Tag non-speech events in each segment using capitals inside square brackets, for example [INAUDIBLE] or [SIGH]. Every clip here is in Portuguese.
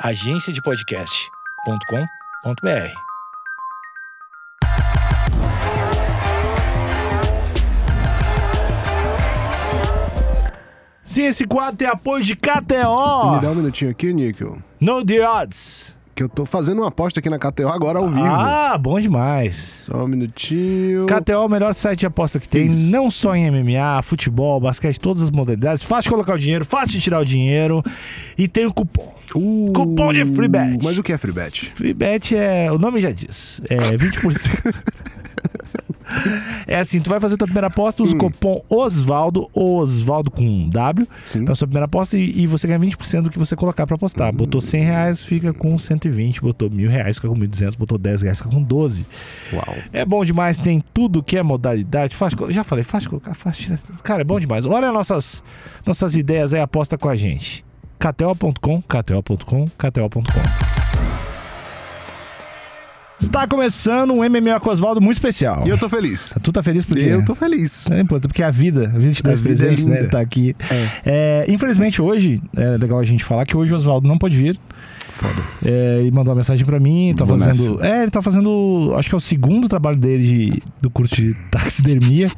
agenciadepodcast.com.br. Sim, esse quadro tem apoio de Me KTO. dá um minutinho aqui, Níquel. No the odds. Que eu tô fazendo uma aposta aqui na KTO agora ao vivo. Ah, bom demais. Só um minutinho. KTO é o melhor site de aposta que tem, Fiz. não só em MMA, futebol, basquete, todas as modalidades. Fácil de colocar o dinheiro, fácil de tirar o dinheiro e tem o cupom. Uh, Cupom de free bet. Mas o que é free bet? Free bet é, o nome já diz, é 20%. [LAUGHS] [LAUGHS] É assim, tu vai fazer tua primeira aposta, usa o cupom Osvaldo, Osvaldo com um W, Sim. na sua primeira aposta e, e você ganha 20% do que você colocar pra apostar. Botou 100 reais, fica com 120, botou mil reais, fica com 1.200, botou 10 reais, fica com 12. Uau. É bom demais, tem tudo que é modalidade. De- já falei, de colocar, de tirar. Cara, é bom demais. Olha nossas, nossas ideias aí, aposta com a gente. KTO.com, KTO.com, KTO.com. Está começando um MMA com Oswaldo muito especial. E eu tô feliz. Tu tá feliz porque... Eu tô feliz. É importante, porque a vida, a vida te dá os vida é né? Tá aqui. É, infelizmente hoje, é legal a gente falar que hoje o Oswaldo não pode vir. Foda. É, ele mandou uma mensagem pra mim, tá Vou fazendo. É, ele tá fazendo. Acho que é o segundo trabalho dele de- do curso de taxidermia.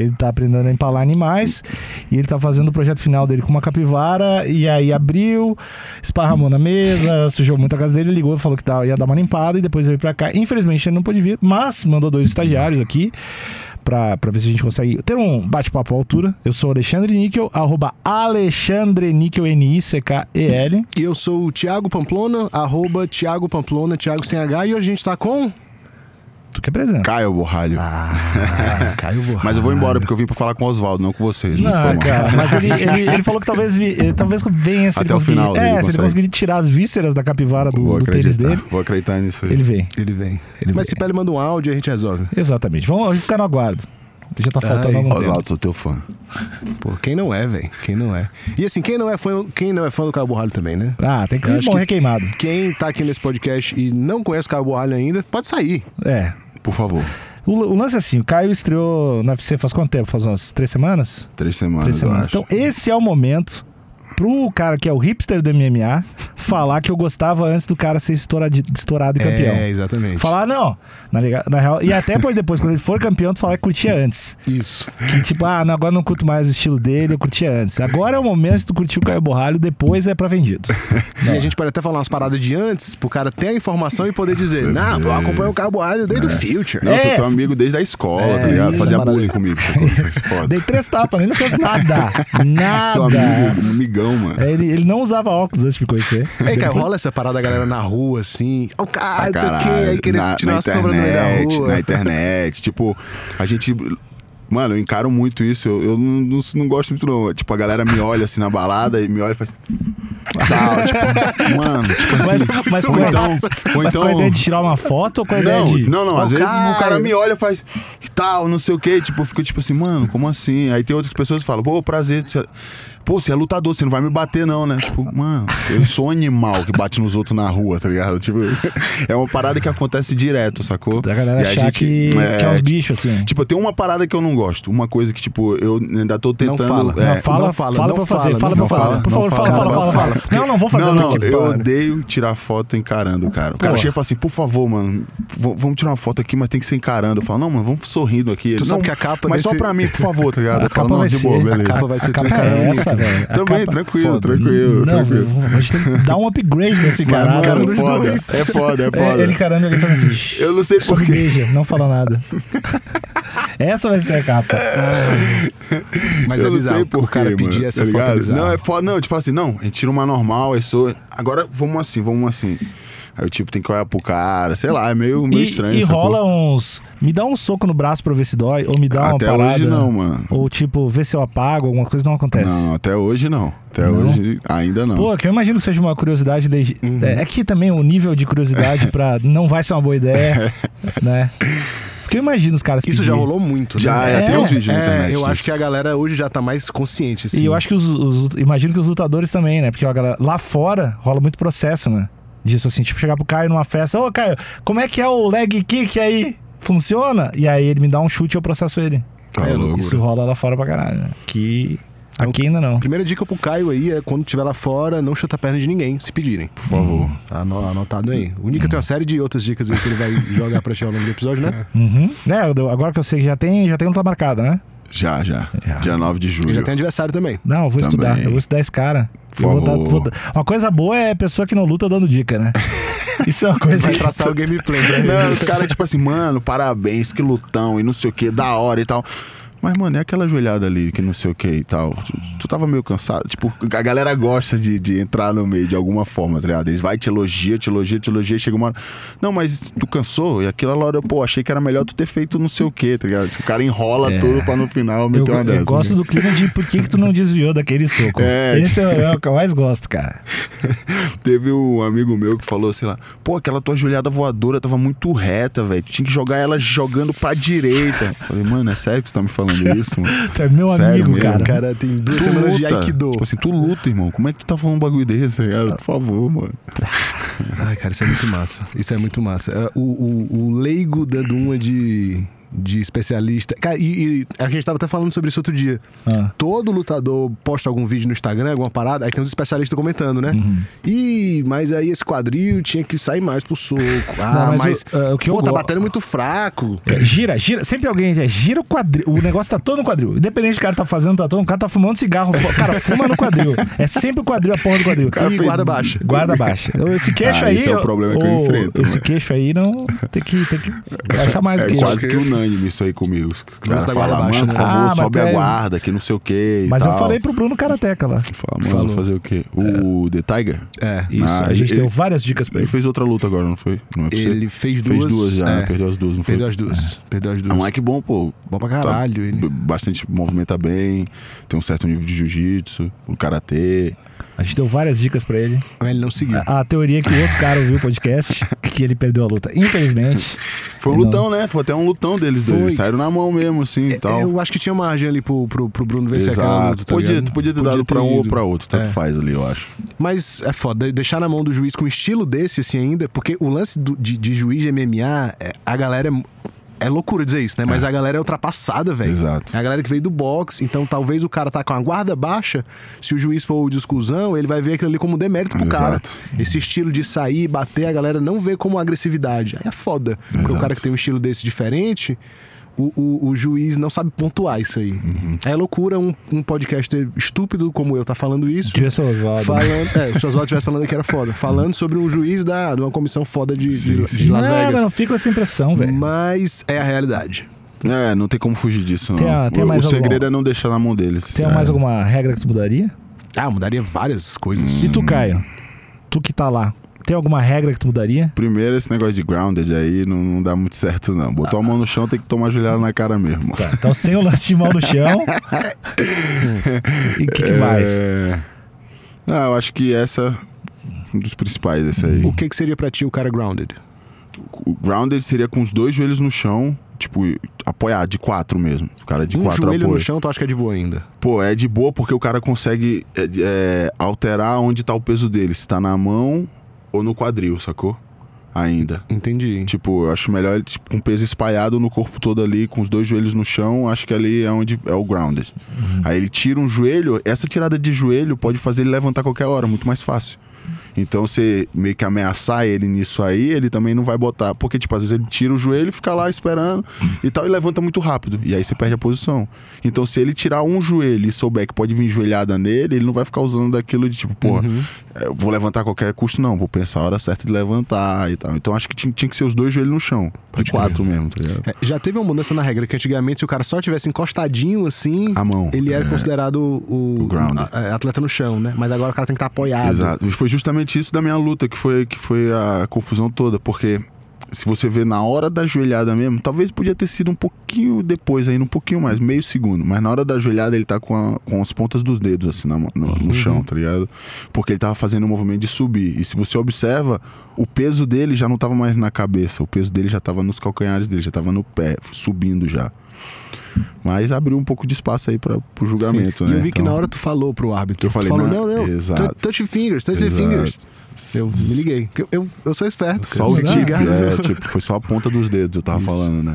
Ele tá aprendendo a empalar animais e ele tá fazendo o projeto final dele com uma capivara. E aí abriu, esparramou na mesa, sujou muito a casa dele, ligou e falou que tá, ia dar uma limpada e depois veio pra cá. Infelizmente ele não pôde vir, mas mandou dois estagiários aqui pra, pra ver se a gente consegue ter um bate-papo à altura. Eu sou Alexandre Níquel, arroba Alexandre Níquel, N-I-C-K-E-L. E eu sou o Thiago Pamplona, arroba Thiago Pamplona, Thiago sem H. E hoje a gente tá com... Tu que apresenta. Caio Borralho. Ah, [LAUGHS] Caio Borralho. Mas eu vou embora porque eu vim pra falar com o Oswaldo, não com vocês. Não, cara, [LAUGHS] mas ele, ele, ele falou que talvez, vi, ele, talvez venha se Até ele o conseguir. final ele é, se ele conseguir tirar as vísceras da capivara do, do tênis dele, Vou acreditar nisso aí. ele vem. Ele vem. Ele Mas vem. se Pele manda um áudio, a gente resolve. Exatamente. Vamos ficar no aguardo. Já tá faltando Ai, algum. Oswaldo, sou teu fã. Pô, quem não é, velho? Quem não é? E assim, quem não é fã, quem não é fã do Caio Borralho também, né? Ah, tem que morrer que- queimado. Quem tá aqui nesse podcast e não conhece o Caio Borralho ainda, pode sair. É. Por favor. O, o lance é assim, o Caio estreou no UFC faz quanto tempo? Faz umas três semanas? Três semanas, Três semanas. Então, esse é o momento pro cara que é o hipster do MMA falar que eu gostava antes do cara ser estourado, estourado e campeão. É, exatamente. Falar, não, na, na real. E até depois, depois, quando ele for campeão, tu falar que curtia antes. Isso. Que tipo, ah, não, agora não curto mais o estilo dele, eu curtia antes. Agora é o momento de tu curtir o Caio Borralho, depois é pra vendido. [LAUGHS] E a gente pode até falar umas paradas de antes, pro cara ter a informação e poder dizer, não, eu acompanho o Caio Borralho desde o Future. Não, eu sou É. teu amigo desde a escola, É, tá ligado? isso, Fazia bullying comigo. [LAUGHS] Dei três tapas, ele não fez nada. [LAUGHS] Sou Nada. amigo, um amigão, mano. É, ele, ele não usava óculos antes de me conhecer. Ei, cara, rola essa parada da galera na rua, assim. Ó, o cara, não sei o quê, Caralho, aí querer na, tirar na uma sombra no meio da rua. na internet. Tipo, a gente. Mano, eu encaro muito isso. Eu, eu não, não, não gosto muito, não. Tipo, a galera me olha assim na balada e me olha e faz. Tal, tipo, mano, tipo Mas, assim. mas, ou com, a- então, ou mas com a então- ideia de tirar uma foto ou com a ideia Não, de. não, não. Ó, Às o vezes o cara me olha e faz tal, não sei o quê. Tipo, eu fico tipo assim, mano, como assim? Aí tem outras pessoas que falam, pô, prazer. Você... Pô, você é lutador, você não vai me bater, não, né? Tipo, mano, eu sou um animal que bate nos outros na rua, tá ligado? Tipo, [LAUGHS] é uma parada que acontece direto, sacou? Da galera E a achar gente- que, é, que é uns bichos, assim. Tipo, tem uma parada que eu não gosto. Uma coisa que, tipo, eu ainda tô tentando. fala. é, não, fala, não fala, fala não pra eu fazer, fala, fala não pra eu fazer. fala, Por não favor, fala, fala, fala, não fala. Não, não vou fazer não, não, aqui. eu para. odeio tirar foto encarando, cara. O cara Pô. chega e fala assim, por favor, mano, vamos tirar uma foto aqui, mas tem que ser encarando. Eu falo, não, mano, vamos sorrindo aqui. Tu sabe não, que a capa Mas desse- só pra mim, por favor, tá ligado? A Eu falo, capa não, vai de ser- boa, a beleza. capa vai ser A tu capa encarando [LAUGHS] é o velho. Também, capa- tranquilo, foda. tranquilo, Não, tranquilo. a gente tem que dar um upgrade nesse cara. Mas, cara. mano, dos foda. dois. É foda, é É, foda. ele carando ele fazendo assim. [LAUGHS] Eu não sei Só me porquê. não fala nada. [LAUGHS] Essa vai ser a capa. Mas eu é não bizarro sei o por cara quê, pedir mano, essa tá foto é. Não, é foda. Não, tipo assim, não, a gente tira uma normal, eu sou. Agora vamos assim, vamos assim. Aí eu, tipo, tem que olhar pro cara, sei lá, é meio, meio E, estranho. e rola uns. Me dá um soco no braço pra ver se dói, ou me dá uma Até parada. hoje não, mano. Ou tipo, vê se eu apago, alguma coisa não acontece. Não, até hoje não. Até Não? hoje ainda não. Pô, que eu imagino que seja uma curiosidade. Desde... Uhum. É, é que também o nível de curiosidade pra [LAUGHS] não vai ser uma boa ideia, né? Porque eu imagino os caras Isso já pedirem. rolou muito, Já, né? é, tem É, uns vídeos na É, internet. eu disso. acho que a galera hoje já tá mais consciente, assim. E eu acho que os, os- Imagino que os lutadores também, né? Porque a galera, lá fora rola muito processo, né? Disso assim, tipo, chegar pro Caio numa festa, ô Caio, como é que é o leg kick aí? Funciona? E aí ele me dá um chute e eu processo ele. Tá É. Isso rola lá fora pra caralho, né? Que. Aqui ainda não. Primeira dica pro Caio aí é quando estiver lá fora, não chuta a perna de ninguém, se pedirem. Por favor. Tá ano- anotado aí. O Nica tem uma série de outras dicas aí que ele vai [LAUGHS] jogar pra ti ao longo do episódio, né? Uhum. É, agora que eu sei que já tem, já tem luta marcada, né? Já, já. Já. Dia 9 de julho. Ele já tem aniversário também. Não, eu vou Também. estudar. Eu vou estudar esse cara. Vou dar- vou dar- Uma coisa boa é a pessoa que não luta dando dica, né? [LAUGHS] Isso é uma coisa Vai que... traçar o gameplay ele. Não, os caras, tipo assim, mano, parabéns, que lutão e não sei o que, da hora e tal. Mas, mano, é aquela joelhada ali que não sei o que e tal. Tu, tu tava meio cansado. Tipo, a galera gosta de, de entrar no meio de alguma forma, tá ligado? Eles vai, te elogia, te elogia, te elogia, chega uma hora. Não, mas tu cansou? E aquela hora, pô, achei que era melhor tu ter feito não sei o que, tá ligado? O cara enrola É. tudo pra no final Eu, meter uma eu dessa. gosto né? do clima de por que, que tu não desviou daquele soco. É, Esse é, é o que eu mais gosto, cara. [LAUGHS] Teve um amigo meu que falou, sei lá, pô, aquela tua joelhada voadora tava muito reta, velho. Tu tinha que jogar ela jogando pra direita. Falei, mano, é sério que você tá me falando [LAUGHS] isso, mano? Tu é meu Sério amigo, mesmo, cara. O cara tem duas Tu semanas de luta. Aikido. Tipo assim, tu luta, irmão. Como é que tu tá falando um bagulho desse, ligado? Por favor, mano. Ai, cara, isso é muito massa. Isso é muito massa. É, O, o, o leigo dando uma de, de especialista. Cara, e, e a gente tava até falando sobre isso outro dia. Ah. Todo lutador posta algum vídeo no Instagram, alguma parada, aí tem uns especialistas comentando, né? Uhum. Ih, mas aí esse quadril tinha que sair mais pro soco. Ah, Não, mas mas. o- ah, o que eu pô, tá go- batendo muito fraco. É, gira, gira. Sempre alguém é, gira o quadril. O negócio tá todo no quadril. Independente do cara tá fazendo, tá todo. O cara tá fumando cigarro. Cara, fuma no quadril. É sempre o quadril, a porra do quadril. E guarda baixa. Guarda baixa. Esse queixo Ah, aí. esse é o problema que eu enfrento, Esse né? queixo aí não. Tem que, tem que achar mais É queixo. quase que unânime isso aí comigo. Caras da falam, guarda baixa, mano, por né? favor, Ah, mas sobe a é- guarda, que não sei o que. Mas eu falei pro Bruno Karateca lá. Fala, mano, Falou. fazer o quê? O The Tiger? É. Isso, Ah, a gente ele- deu várias dicas pra Ele ele. fez outra luta agora, não foi? No UFC? Ele fez duas. fez duas já, é, né? Perdeu as duas, não foi? Perdeu as duas. Perdeu as É duas. um moleque bom, pô. Bom pra caralho, ele. B- Bastante movimenta bem, tem um certo nível de jiu-jitsu, o karatê. A gente deu várias dicas pra ele. Mas ele não seguiu. A, a teoria é que o outro cara ouviu o podcast, [LAUGHS] que ele perdeu a luta. Infelizmente. Foi um lutão, né? Foi até um lutão deles Foi. dois. Saíram na mão mesmo, assim e tal. Eu acho que tinha margem ali pro, pro, pro Bruno vencer aquela luta. Tá podia, ligado? podia ter dado pra um ou ido. pra outro, tanto É. faz ali, eu acho. Mas é foda, deixar na mão do juiz com um estilo desse, assim, ainda, porque o lance do- de, de juiz de MMA, é- a galera é. É loucura dizer isso, né? Mas a galera é ultrapassada, velho. Exato. É a galera que veio do boxe. Então, talvez o cara tá com a guarda baixa. Se o juiz for o discussão, ele vai ver aquilo ali como demérito pro cara. Exato. Esse estilo de sair, bater, a galera não vê como agressividade. Aí é foda. Pro Exato. cara que tem um estilo desse diferente, o, o, o juiz não sabe pontuar isso aí. Uhum. É loucura um, um podcaster estúpido como eu tá falando isso. O Oswaldo. Falando, é, se o Oswaldo estivesse falando que era foda. Falando sobre um juiz da, de uma comissão foda de, de- Sim, de sim. Las não, Vegas. mas não fica com essa impressão, velho. Mas é a realidade. É, não tem como fugir disso, não. Tem a- tem o mais o algum- segredo é não deixar na mão deles. Tem é. mais alguma regra que tu mudaria? Ah, mudaria várias coisas. E tu, Caio? Tu que tá lá, tem alguma regra que tu mudaria? Primeiro, esse negócio de grounded aí não, não dá muito certo, não. Botou a mão no chão, tem que tomar joelhada na cara mesmo. Tá, então sem o lance de mão no chão. e o que, que mais? É... Ah, eu acho que essa é um dos principais, esse aí. O que, que seria pra ti o cara grounded? O grounded seria com os dois joelhos no chão, tipo, apoiar, de quatro mesmo. O cara de um quatro joelho apoia. no chão, tu acha que é de boa ainda? Pô, é de boa porque o cara consegue é, é, alterar onde tá o peso dele. Se tá na mão ou no quadril, sacou? Ainda. Entendi. Tipo, eu acho melhor tipo, com peso espalhado no corpo todo ali, com os dois joelhos no chão, acho que ali é onde é o grounded. Aí ele tira um joelho, essa tirada de joelho pode fazer ele levantar qualquer hora, muito mais fácil. Então você meio que ameaçar ele nisso aí, ele também não vai botar. Porque, tipo, às vezes ele tira o joelho, fica lá esperando e tal, e levanta muito rápido. E aí você perde a posição. Então, se ele tirar um joelho e souber que pode vir joelhada nele, ele não vai ficar usando daquilo de tipo, porra, eu vou levantar a qualquer custo, não. Vou pensar a hora certa de levantar e tal. Então acho que tinha, tinha que ser os dois joelhos no chão. De quatro mesmo, tá ligado? É, já teve uma mudança na regra que antigamente, se o cara só tivesse encostadinho assim, A mão. ele era É. considerado o, O a- a- atleta no chão, né? Mas agora o cara tem que estar apoiado. Exato. Foi justamente isso da minha luta que foi, que foi a confusão toda, porque se você vê na hora da joelhada mesmo, talvez podia ter sido um pouquinho depois ainda, um pouquinho mais, meio segundo, mas na hora da joelhada ele tá com, a- com as pontas dos dedos assim na no, no chão, tá ligado? Porque ele tava fazendo o movimento de subir. E se você observa, o peso dele já não tava mais na cabeça, o peso dele já tava nos calcanhares dele, já tava no pé, subindo já. Mas abriu um pouco de espaço aí para pro julgamento, Sim. né? E eu vi que Então- na hora tu falou pro árbitro. Eu falei, tu falou, não, não, não, touch fingers, touch Exato. fingers. Eu me liguei. Eu, eu, eu sou esperto. Só o Tô tip, ligado. é, tipo, foi só a ponta dos dedos, eu tava Isso. falando, né?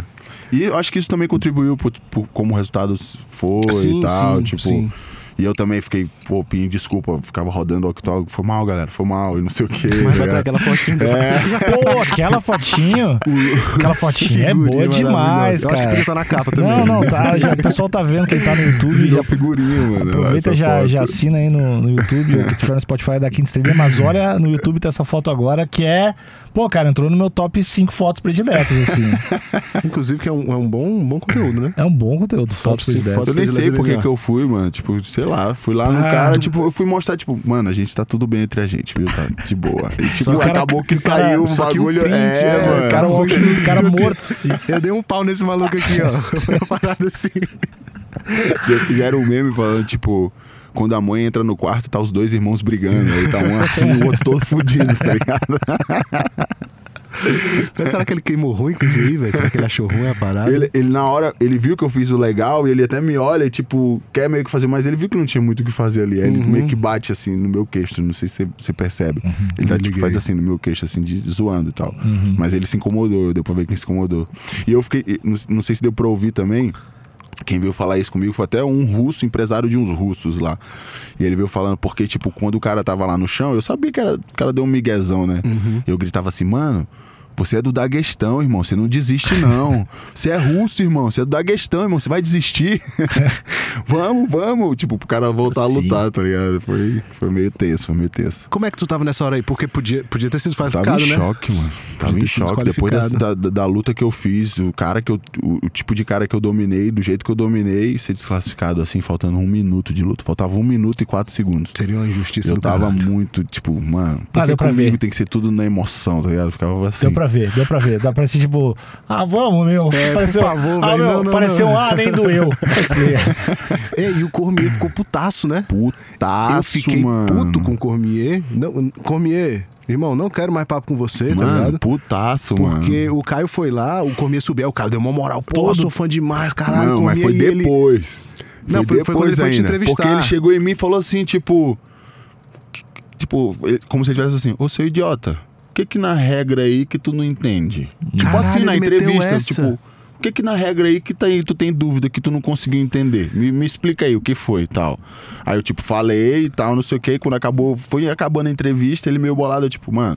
E eu acho que isso também contribuiu pro, pro- como o resultado foi Sim, e tal, sim, tipo... sim. E eu também fiquei, pô, pedindo desculpa, ficava rodando o octógono, foi mal, galera, foi mal, e não sei o quê. [LAUGHS] Mas vai tá ter aquela fotinha do [LAUGHS] Pô, aquela fotinho. [LAUGHS] aquela fotinha é boa demais, maravilhosa. Eu acho que cara. podia estar na capa também. Não, não, tá. Já, o pessoal tá vendo que ele tá no YouTube. Virou Já figurinha, mano. aproveita já, foto. já assina aí no, no YouTube. O que tiver no Spotify é da Quinta Estrelinha. Mas olha, no YouTube tem essa foto agora que é. Pô, cara, entrou no meu top 5 fotos prediletas, assim. [LAUGHS] Inclusive que é um, é um bom, um bom conteúdo, né? É um bom conteúdo, fotos cinco prediletas. Eu nem sei por que eu fui, mano. Tipo, sei lá, fui lá no Ah, cara, tu- tipo, eu fui mostrar, tipo, mano, a gente tá tudo bem entre a gente, viu? Tá de boa. E, tipo, cara- acabou que cara- saiu um Só que o bagulho. print, é, é, mano. o cara, [LAUGHS] Tipo cara assim, morto, assim. Eu dei um pau nesse maluco aqui, ó. Foi [LAUGHS] uma parada assim. E fizeram um meme falando, tipo, quando a mãe entra no quarto, tá os dois irmãos brigando. Aí tá um assim, o outro todo fudido, tá ligado? [LAUGHS] Mas será que ele queimou ruim com isso aí, velho? Será que ele achou ruim a parada? Ele, ele, na hora, ele viu que eu fiz o legal e ele até me olha e, tipo, quer meio que fazer, mas ele viu que não tinha muito o que fazer ali. Aí ele Uhum. meio que bate assim no meu queixo, não sei se você- percebe. Ele tá, tipo, faz assim no meu queixo, assim, de, zoando e tal. Uhum. Mas ele se incomodou, deu pra ver que ele se incomodou. E eu fiquei, não, não sei se deu pra ouvir também. Quem veio falar isso comigo foi até um russo, empresário de uns russos lá. E ele veio falando, porque, tipo, quando o cara tava lá no chão, eu sabia que era, o cara deu um miguezão, né? Eu gritava assim, mano. Você é do Daguestão, irmão. Você não desiste, não. [LAUGHS] Você é russo, irmão. Você é do Daguestão, irmão. Você vai desistir. [LAUGHS] vamos, vamos. Tipo, pro cara voltar a Sim. lutar, tá ligado? Foi, foi meio tenso, foi meio tenso. Como é que tu tava nessa hora aí? Porque podia, podia ter sido Tava desqualificado, em né? choque, mano. Tava ter em choque. Depois da, da, da luta que eu fiz, o cara que eu. O, o tipo de cara que eu dominei, do jeito que eu dominei, ser desclassificado assim, faltando um minuto de luta. Faltava um minuto e quatro segundos. Seria uma injustiça Eu do tava caralho. muito, tipo, mano, Ah, porque deu pra comigo ver. tem que ser tudo na emoção, tá ligado? Eu ficava assim. Deu pra ver, deu pra ver. Dá pra ser tipo, ah, vamos, meu. É, pareceu, por favor, ah, velho, meu, não, não, pareceu, não. ah, nem doeu. É, e o Cormier ficou putaço, né? Putaço, eu fiquei mano. puto com o Cormier. Não, Cormier, irmão, não quero mais papo com você, tá Mano, ligado? putaço, Porque mano. o Caio foi lá, o Cormier subiu, o Caio deu uma moral. Pô, sou fã demais, caralho, não, mas Cormier. foi e ele- depois. Não, foi- foi quando ele foi te entrevistar. Porque ele chegou em mim e falou assim, tipo... Tipo, como se ele tivesse assim, ô seu idiota, o que que na regra aí que tu não entende? tipo Caralho, assim, na entrevista, tipo... O que que na regra aí que tá aí, tu tem dúvida, que tu não conseguiu entender? Me, me explica aí o que foi e tal. Aí eu, tipo, falei e tal, não sei o que. Quando acabou, foi acabando a entrevista, ele meio bolado, eu, tipo, mano,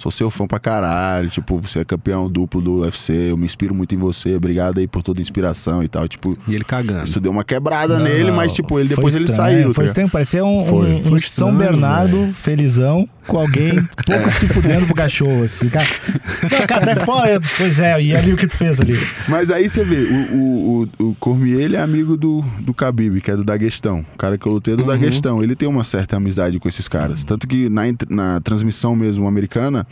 sou seu fã pra caralho. Tipo, você é campeão duplo do UFC, eu me inspiro muito em você, obrigado aí por toda a inspiração e tal. Tipo, E ele cagando. isso deu uma quebrada Não, nele, não, mas, tipo, ele depois ele estranho, saiu. Foi tá estranho, parecia um, Foi. um, Foi um estranho, São Bernardo velho. felizão com alguém [LAUGHS] pouco se fudendo pro cachorro, assim. Cara, não, cara, até fora, pois é, e ali o que tu fez ali? Mas aí você vê, o, o, o, o Cormier, ele é amigo do, do Khabib, que é do Daguestão. O cara que eu lutei é do Daguestão. Ele tem uma certa amizade com esses caras. Tanto que na, na transmissão mesmo americana,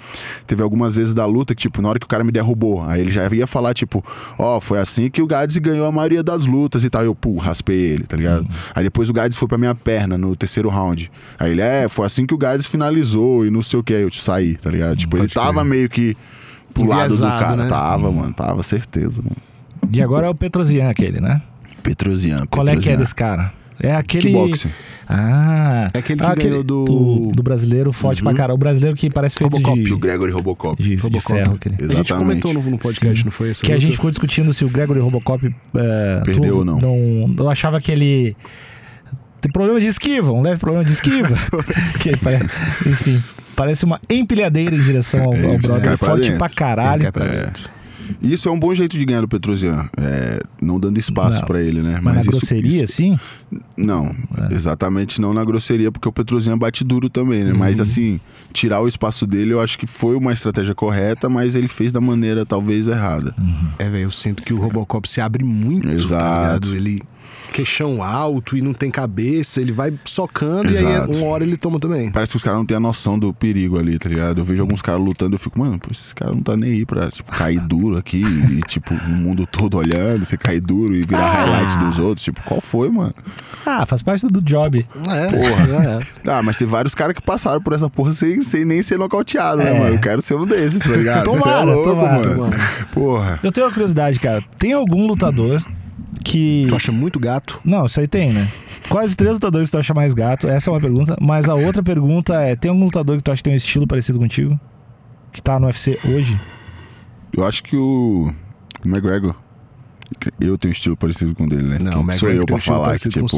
teve algumas vezes da luta que, tipo, na hora que o cara me derrubou, aí ele já ia falar, tipo, ó, foi assim que o Gades ganhou a maioria das lutas e tal. Eu, pô, raspei ele, tá ligado? Aí depois o Gades foi pra minha perna no terceiro round. Aí ele, é, foi assim que o Gades finalizou e não sei o que. Aí eu te saí, tá ligado? Tipo, ele tava crer. meio que pro lado do cara. né? Tava, mano, tava, certeza, mano. E agora é o Petrosian aquele, né? Petrosian. Qual é que é Petrosian. desse cara? É aquele. Kickboxing. Ah. É aquele que ah, ganhou do- do. do brasileiro forte pra caralho. O brasileiro que parece feito Robocop, de. O Gregory Robocop. de, de Robocop. ferro. Aquele. A gente comentou no, no podcast, Sim. não foi isso? Que a gente ficou discutindo se o Gregory Robocop. é, Perdeu tu ou não. não. Eu achava que ele. Tem problema de esquiva, um leve problema de esquiva. [LAUGHS] que ele pare- enfim, parece uma empilhadeira em direção ao, ao brother. Forte dentro. pra caralho. Cai pra É. Isso é um bom jeito de ganhar do Petrosian. É, não dando espaço pra ele, né? Mas, na isso- grosseria, isso- assim? Não, É. exatamente não na grosseria, porque o Petrosian bate duro também, né? Uhum. Mas assim, tirar o espaço dele eu acho que foi uma estratégia correta, mas ele fez da maneira talvez errada. É, velho, eu sinto que o Robocop se abre muito, tá Exato. ligado? Ele queixão alto e não tem cabeça, ele vai socando e aí Exato. uma hora ele toma também. Parece que os caras não têm a noção do perigo ali, tá ligado? Eu vejo alguns caras lutando eu fico, mano, pô, esses caras não tá nem aí pra tipo, cair duro aqui e, [LAUGHS] tipo, o mundo todo olhando, você cair duro e virar Ah. highlight dos outros. Tipo, qual foi, mano? Ah, faz parte do job. É, Porra. [LAUGHS] é. Ah, mas tem vários caras que passaram por essa porra sem, sem nem ser nocauteado, né, É. mano? Eu quero ser um desses, tá ligado? [LAUGHS] Você é Tomara, louco, tomara. mano. Porra. Eu tenho uma curiosidade, cara. Tem algum lutador que. Tu acha muito gato? Não, isso aí tem, né? Quais três lutadores que tu acha mais gato? Essa é uma pergunta. Mas a outra pergunta é: tem algum lutador que tu acha que tem um estilo parecido contigo? Que tá no UFC hoje? Eu acho que o o McGregor. Eu tenho um estilo parecido com o dele, né? Não, Quem o sou McGregor eu pra falar que, tipo, o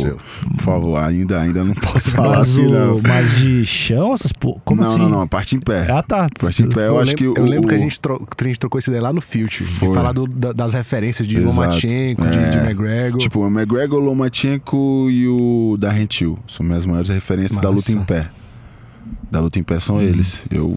por favor, ainda, ainda não posso falar Mas, assim, o- não. mas de chão, essas po... Como não, assim? não, não, a parte em pé. Ah, tá. Parte em pé, eu, acho lembro, que o, eu lembro que a o- gente, tro- a gente trocou essa ideia lá no. De Foi. falar do- da- das referências de Exato. Lomachenko, de, É. de McGregor. Tipo, o McGregor, o Lomachenko e o Darren Till. São minhas maiores referências da luta em Massa. pé. Da luta em pé são eles. Eu.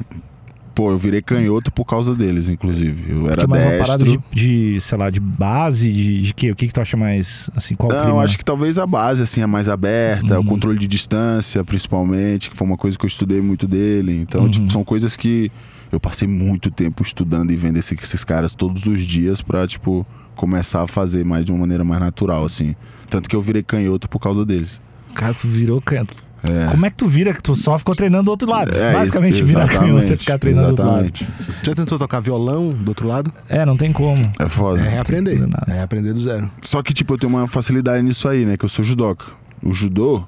Pô, eu virei canhoto por causa deles, inclusive. Eu era mais uma parada destro. de, de, sei lá, de base, de, de quê? O que, que tu acha mais, assim, qual Não, clima? acho que talvez a base, assim, é mais aberta, Uhum. o controle de distância, principalmente, que foi uma coisa que eu estudei muito dele. Então, Uhum. tipo, são coisas que eu passei muito tempo estudando e vendo esse- esses caras todos os dias pra, tipo, começar a fazer mais de uma maneira mais natural, assim. Tanto que eu virei canhoto por causa deles. Cara, tu virou canhoto. É. Como é que tu vira que tu só ficou treinando do outro lado? É, Basicamente, isso- virar canhoto e exatamente, ficar treinando do outro lado. exatamente. Já tentou tocar violão do outro lado? É, não tem como. É foda. É nada. É reaprender do zero. Só que, tipo, eu tenho uma facilidade nisso aí, né? Que eu sou judoca. O judô,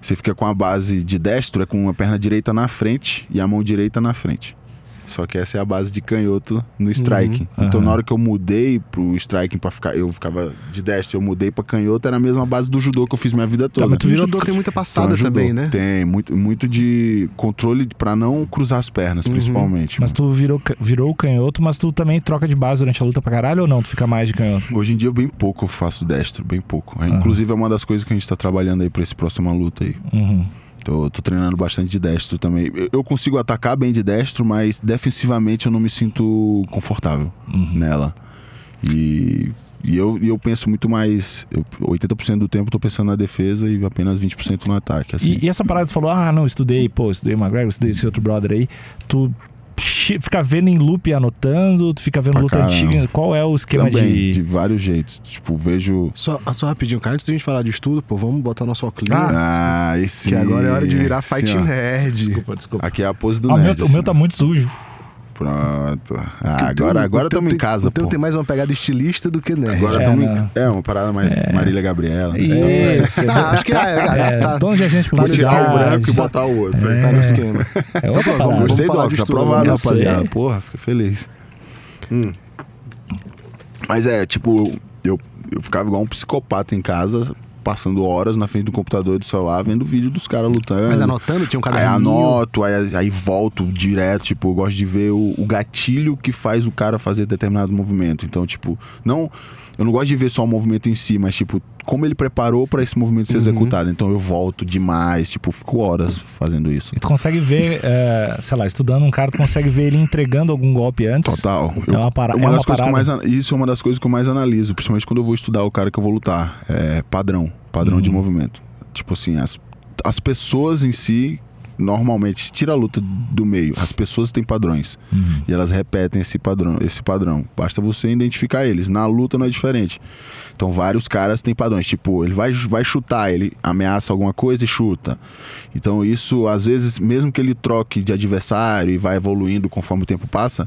você fica com a base de destro, é com a perna direita na frente e a mão direita na frente. Só que essa é a base de canhoto no striking. Uhum. Então, Aham. na hora que eu mudei pro striking para ficar, eu ficava de destro, eu mudei pra canhoto, era a mesma base do judô que eu fiz minha vida toda. Tá, mas tu O virou- judô tem muita Então, passada judô também, né? Tem muito, muito de controle pra não cruzar as pernas, Uhum. principalmente. Mas tu virou, virou o canhoto, mas tu também troca de base durante a luta pra caralho ou não? Tu fica mais de canhoto? Hoje em dia, bem pouco eu faço destro, bem pouco. Ah. Inclusive, é uma das coisas que a gente tá trabalhando aí pra esse próxima luta aí. Uhum. Tô, tô treinando bastante de destro também. Eu, eu consigo atacar bem de destro, mas defensivamente eu não me sinto confortável Uhum. nela. E, e eu, e eu penso muito mais. Eu, 80% do tempo tô pensando na defesa e apenas 20% no ataque. Assim. E, e essa parada que tu falou, ah, não, estudei, pô, estudei o McGregor, estudei esse outro brother aí. Tu fica vendo em loop e anotando, tu fica vendo Pra luta caramba. antiga. Qual é o esquema também, de. de vários jeitos. Tipo, vejo. Só, só rapidinho, cara, antes da gente falar de estudo, pô, vamos botar nosso óculos. Ah, Ah, esse. que agora é hora de virar fight Assim, nerd. Desculpa, desculpa. Aqui é a pose do Ah, o, meu, nerd. o assim, meu tá muito sujo. Pronto. Ah, agora agora estamos em casa, O teu pô. tem mais uma pegada estilista do que nerd. Agora É, em... É, uma parada mais Marília Gabriela. Isso. [LAUGHS] Ah, acho que é, cara. É, tá, tom de agente Vou tirar o branco e botar o outro. É. tá no esquema. É outra Então, vamos Gostei do óculos, aprovado, eu rapaziada. sei. Porra, fiquei feliz. Hum. Mas é, tipo, eu, eu ficava igual um psicopata em casa, passando horas na frente do computador e do celular, vendo vídeo dos caras lutando. Mas anotando, tinha um Aí caderninho. anoto, aí, aí volto direto, tipo, eu gosto de ver o, o gatilho que faz o cara fazer determinado movimento. Então, tipo, não. Eu não gosto de ver só o movimento em si, mas, tipo, como ele preparou pra esse movimento ser Uhum. executado. Então eu volto demais, tipo, fico horas fazendo isso. E tu consegue ver, é, sei lá, estudando um cara, tu consegue ver ele entregando algum golpe antes. Total. É uma para- é uma uma das coisas que eu mais, parada. isso é uma das coisas que eu mais analiso, principalmente quando eu vou estudar o cara que eu vou lutar. É padrão, padrão de Uhum. movimento. Tipo assim, as, as pessoas em si, normalmente, tira a luta do meio, as pessoas têm padrões. Uhum. E elas repetem esse padrão, esse padrão. Basta você identificar eles. Na luta não é diferente. Então vários caras têm padrões. Tipo, ele vai, vai chutar, ele ameaça alguma coisa e chuta. Então isso, às vezes, mesmo que ele troque de adversário e vai evoluindo conforme o tempo passa,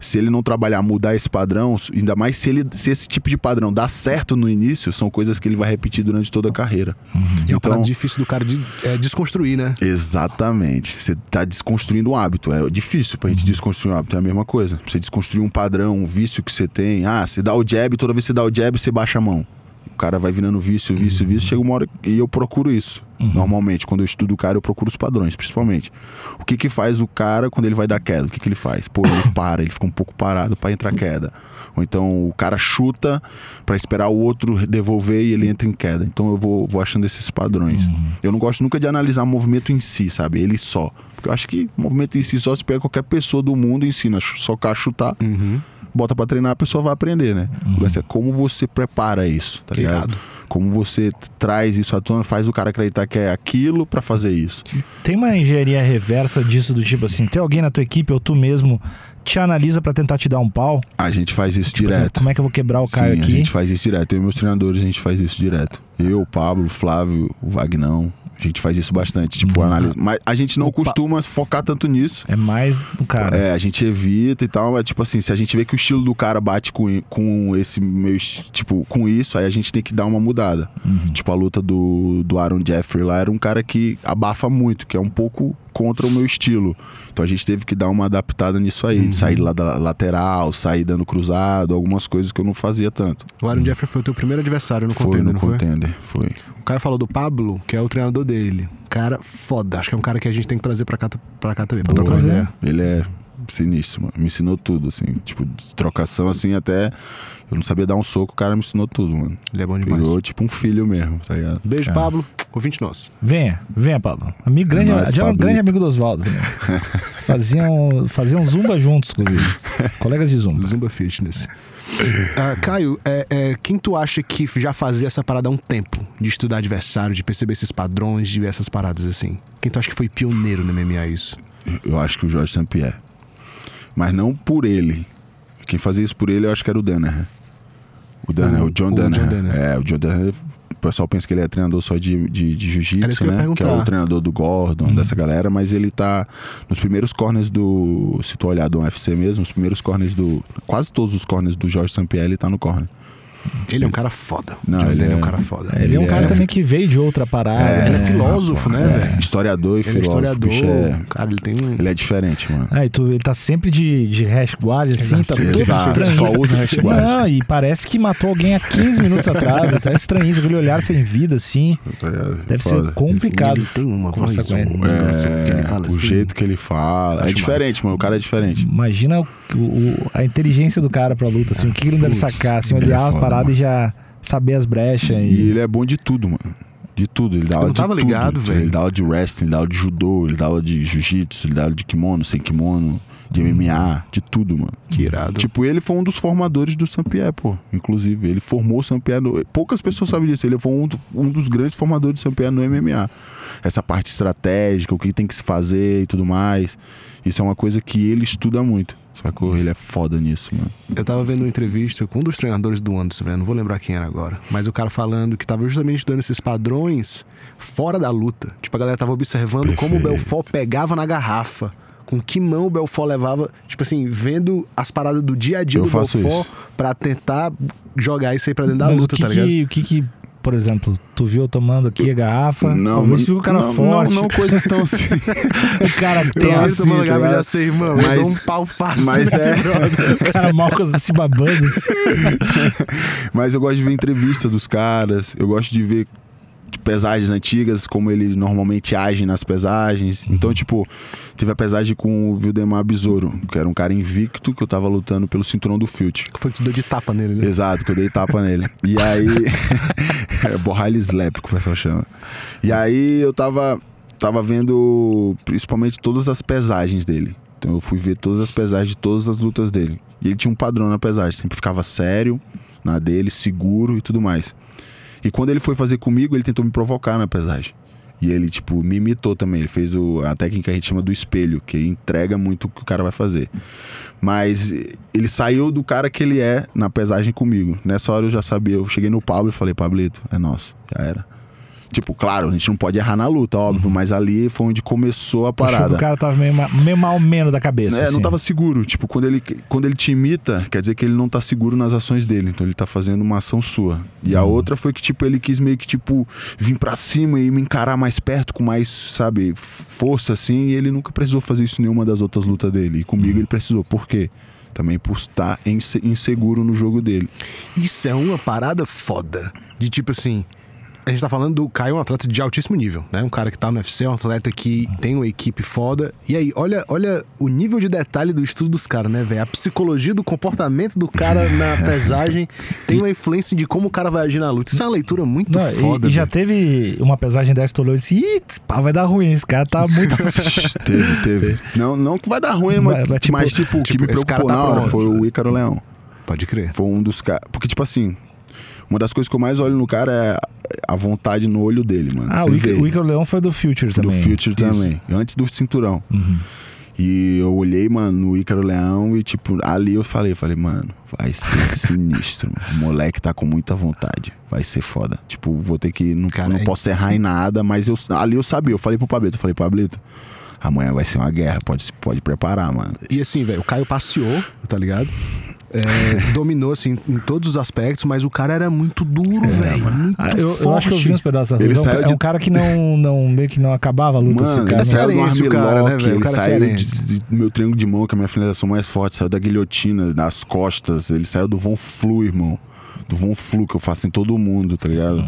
se ele não trabalhar, mudar esse padrão, ainda mais se, ele, se esse tipo de padrão dá certo no início, são coisas que ele vai repetir durante toda a carreira. E é Então- parada difícil do cara de, é, desconstruir, né? Exatamente. Você tá desconstruindo um hábito. É difícil pra gente desconstruir um hábito. É a mesma coisa. Você desconstruir um padrão, um vício que você tem. Ah, você dá o jab, toda vez que você dá o jab, você baixa a mão. O cara vai virando vício, vício, vício. Chega uma hora e eu procuro isso. Normalmente, quando eu estudo o cara, eu procuro os padrões, principalmente. O que que faz o cara quando ele vai dar queda? O que que ele faz? Pô, ele [COUGHS] para, ele fica um pouco parado pra entrar queda. Ou então o cara chuta pra esperar o outro devolver e ele entra em queda. Então eu vou, vou achando esses padrões. Eu não gosto nunca de analisar o movimento em si, sabe? Ele só. Porque eu acho que o movimento em si só se pega qualquer pessoa do mundo e ensina. Só cá chutar, Uhum. Bota pra treinar, a pessoa vai aprender, né? Lance é como você prepara isso, tá ligado? Irado. Como você traz isso à tona, faz o cara acreditar que é aquilo pra fazer isso. Tem uma engenharia reversa disso, do tipo assim, tem alguém na tua equipe ou tu mesmo te analisa pra tentar te dar um pau? A gente faz isso Tipo assim, direto. como é que eu vou quebrar o Caio Sim, aqui? a gente faz isso direto. Eu e meus treinadores, a gente faz isso direto. Eu, o Pablo, o Flávio, o Vagnão, a gente faz isso bastante. Tipo, Uhum. análise. Mas a gente não Opa. costuma focar tanto nisso. É mais do cara. É, a gente evita e tal, mas tipo assim, se a gente vê que o estilo do cara bate com, com esse meu, tipo, com isso, aí a gente tem que dar uma mudada. Uhum. Tipo, a luta do, do Aaron Jeffrey lá era um cara que abafa muito, que é um pouco contra o meu estilo. Então a gente teve que dar uma adaptada nisso aí, de sair lá da lateral, sair dando cruzado, algumas coisas que eu não fazia tanto. O Aaron Jeffrey foi o teu primeiro adversário no foi contender, no não foi? contender, foi. O Caio falou do Pablo, que é o treinador dele. Cara foda. Acho que é um cara que a gente tem que trazer pra cá, pra cá também, pra trocar uma Pois é. ideia. Ele é sinistro, mano. Me ensinou tudo, assim. Tipo, de trocação, assim, até. Eu não sabia dar um soco, o cara me ensinou tudo, mano. Ele é bom demais. Virou tipo um filho mesmo, tá ligado? Beijo, É. Pablo. Ouvinte nosso. Venha, venha, Pablo. Amigo grande, nóis, já é um grande amigo do Oswaldo. Né? [LAUGHS] faziam, faziam zumba juntos, inclusive. Colegas de zumba. Zumba Fitness. Ah, Caio, é, é, quem tu acha que já fazia essa parada há um tempo? De estudar adversário, de perceber esses padrões, de ver essas paradas assim? Quem tu acha que foi pioneiro no MMA isso? Eu acho que o Jorge St-Pierre. Mas não por ele. Quem fazia isso por ele, eu acho que era o Danaher. O Danaher, O- o, John o John Danaher. Danaher. É, o John Danaher. O pessoal pensa que ele é treinador só de, de, de jiu-jitsu, né? Que é o treinador do Gordon, dessa galera, mas ele tá nos primeiros corners do. Se tu olhar do UFC mesmo, os primeiros corners do. Quase todos os corners do Jorge ele tá no corner. Ele é um cara foda. Não, ele Danaher é um é- cara foda. Ele é um Ele cara é- também que veio de outra parada. É, Ele é né? filósofo, né, É, velho? historiador e Ele é filósofo. historiador. bicho é- Cara, ele tem um. ele é diferente, mano. Ah, e tu, ele tá sempre de, de hash guard, assim, tá todo Exato, estranho. só usa hash guard. Não, e parece que matou alguém há 15 minutos atrás. Tá estranho, aquele olhar sem vida, assim. Deve Foda. ser complicado. Ele tem uma voz, com ele. um negócio que ele fala É, o assim. jeito que ele fala. Acho é diferente, massa. mano. O cara é diferente. Imagina o- o- a inteligência do cara pra luta, assim, o que ele deve sacar, assim, ele é olhar as paradas mano. e já saber as brechas. E E... ele é bom de tudo, mano. De tudo. Ele dá Eu aula não de tava tudo. ligado, velho. Ele dá aula de wrestling, ele dá aula de judô, ele dá aula de jiu-jitsu, ele dá aula de kimono, sem kimono, de MMA, de tudo, mano. Que irado. Tipo, ele foi um dos formadores do Saint-Pierre, pô. Inclusive, ele formou o Saint-Pierre. No... Poucas pessoas sabem disso. Ele foi um, do- um dos grandes formadores do Saint-Pierre no MMA. Essa parte estratégica, o que tem que se fazer e tudo mais. Isso é uma coisa que ele estuda muito. Sacou? Ele é foda nisso, mano. Eu tava vendo uma entrevista com um dos treinadores do Anderson, velho. Não vou lembrar quem era agora. Mas o cara falando que tava justamente dando esses padrões fora da luta. Tipo, a galera tava observando como o Perfeito. Belfort pegava na garrafa. Com que mão o Belfort levava. Tipo assim, vendo as paradas do dia a dia Eu do faço Belfort isso. pra tentar jogar isso aí pra dentro da Mas luta, o que, tá ligado? que, o que que, por exemplo, tu viu eu tomando aqui a garrafa? Não, mas- o cara não, forte. Não, não coisas tão assim. [LAUGHS] O cara Eu tem ele assim, tomando tá garrafa já sei, irmão. Mas- eu um pau fácil mas é- brother. o cara mal se babando. assim. [LAUGHS] Mas eu gosto de ver entrevista dos caras, eu gosto de ver pesagens antigas, como ele normalmente age nas pesagens. Então, tipo, teve a pesagem com o Vildemar Besouro, que era um cara invicto que eu tava lutando pelo cinturão do Filt. Foi que tu deu de tapa nele, né? Exato, que eu dei tapa nele. E aí. [LAUGHS] é Borralho Slap, que o pessoal chama. E aí eu tava, tava vendo principalmente todas as pesagens dele. Então eu fui ver todas as pesagens de todas as lutas dele. E ele tinha um padrão na pesagem, sempre ficava sério na dele, seguro e tudo mais. E quando ele foi fazer comigo, ele tentou me provocar na pesagem. E ele, tipo, me imitou também. Ele fez o, a técnica que a gente chama do espelho, que entrega muito o que o cara vai fazer. Mas ele saiu do cara que ele é na pesagem comigo. Nessa hora eu já sabia. Eu cheguei no Pablo e falei, Pablito, é nosso. Já era. Tipo, claro, a gente não pode errar na luta, óbvio, mas ali foi onde começou a parada. o cara tava meio, meio mal menos da cabeça. É, assim. não tava seguro. Tipo, quando ele, quando ele te imita, quer dizer que ele não tá seguro nas ações dele. Então ele tá fazendo uma ação sua. E a outra foi que, tipo, ele quis meio que, tipo, vir pra cima e me encarar mais perto, com mais, sabe, força, assim. E ele nunca precisou fazer isso em nenhuma das outras lutas dele. E comigo ele precisou. Por quê? Também por estar inse- inseguro no jogo dele. Isso é uma parada foda. De tipo assim. A gente tá falando do Caio, um atleta de altíssimo nível, né? Um cara que tá no UFC, um atleta que tem uma equipe foda. E aí, olha, olha o nível de detalhe do estudo dos caras, né, velho? A psicologia do comportamento do cara [LAUGHS] na pesagem tem uma influência de como o cara vai agir na luta. Isso é uma leitura muito Não, e- foda, e, já velho. teve uma pesagem dessa, tu olhou e disse, Ih, pá, vai dar ruim, esse cara tá [LAUGHS] muito... teve, teve. Não, não que vai dar ruim, mas, Mas- mas, tipo- mas, tipo, o que tipo, me esse cara preocupou tá na hora foi o Ícaro Leão. Pode crer. Foi um dos caras. Porque, tipo assim, uma das coisas que eu mais olho no cara é a vontade no olho dele, mano. ah, Você o, vê. Ica- o Leão foi do Future do também. Future Isso. também. Antes do cinturão. Uhum. E eu olhei, mano, no Ícaro Leão e, tipo, ali eu falei, falei, mano, vai ser [LAUGHS] sinistro. mano. O moleque tá com muita vontade. Vai ser foda. Tipo, vou ter que. Não, Cara, não é- posso errar em nada, mas eu, ali eu sabia. Eu falei pro Pablito, eu falei, Pablito, amanhã vai ser uma guerra. Pode, pode preparar, mano. E assim, velho, o Caio passeou, tá ligado? É, dominou, assim, em todos os aspectos, mas o cara era muito duro, velho. Muito Ah, eu, forte. eu acho que eu vi uns pedaços Ele. É um- saiu É de- um cara que não, não meio que não acabava a luta. Mano, esse cara, ele né? saiu do cara, né, velho? O cara é saiu de, de- do meu triângulo de mão, que é a minha finalização mais forte, saiu da guilhotina, das costas, ele saiu do Von Flu, irmão. Do Von Flu, que eu faço em todo mundo, tá ligado?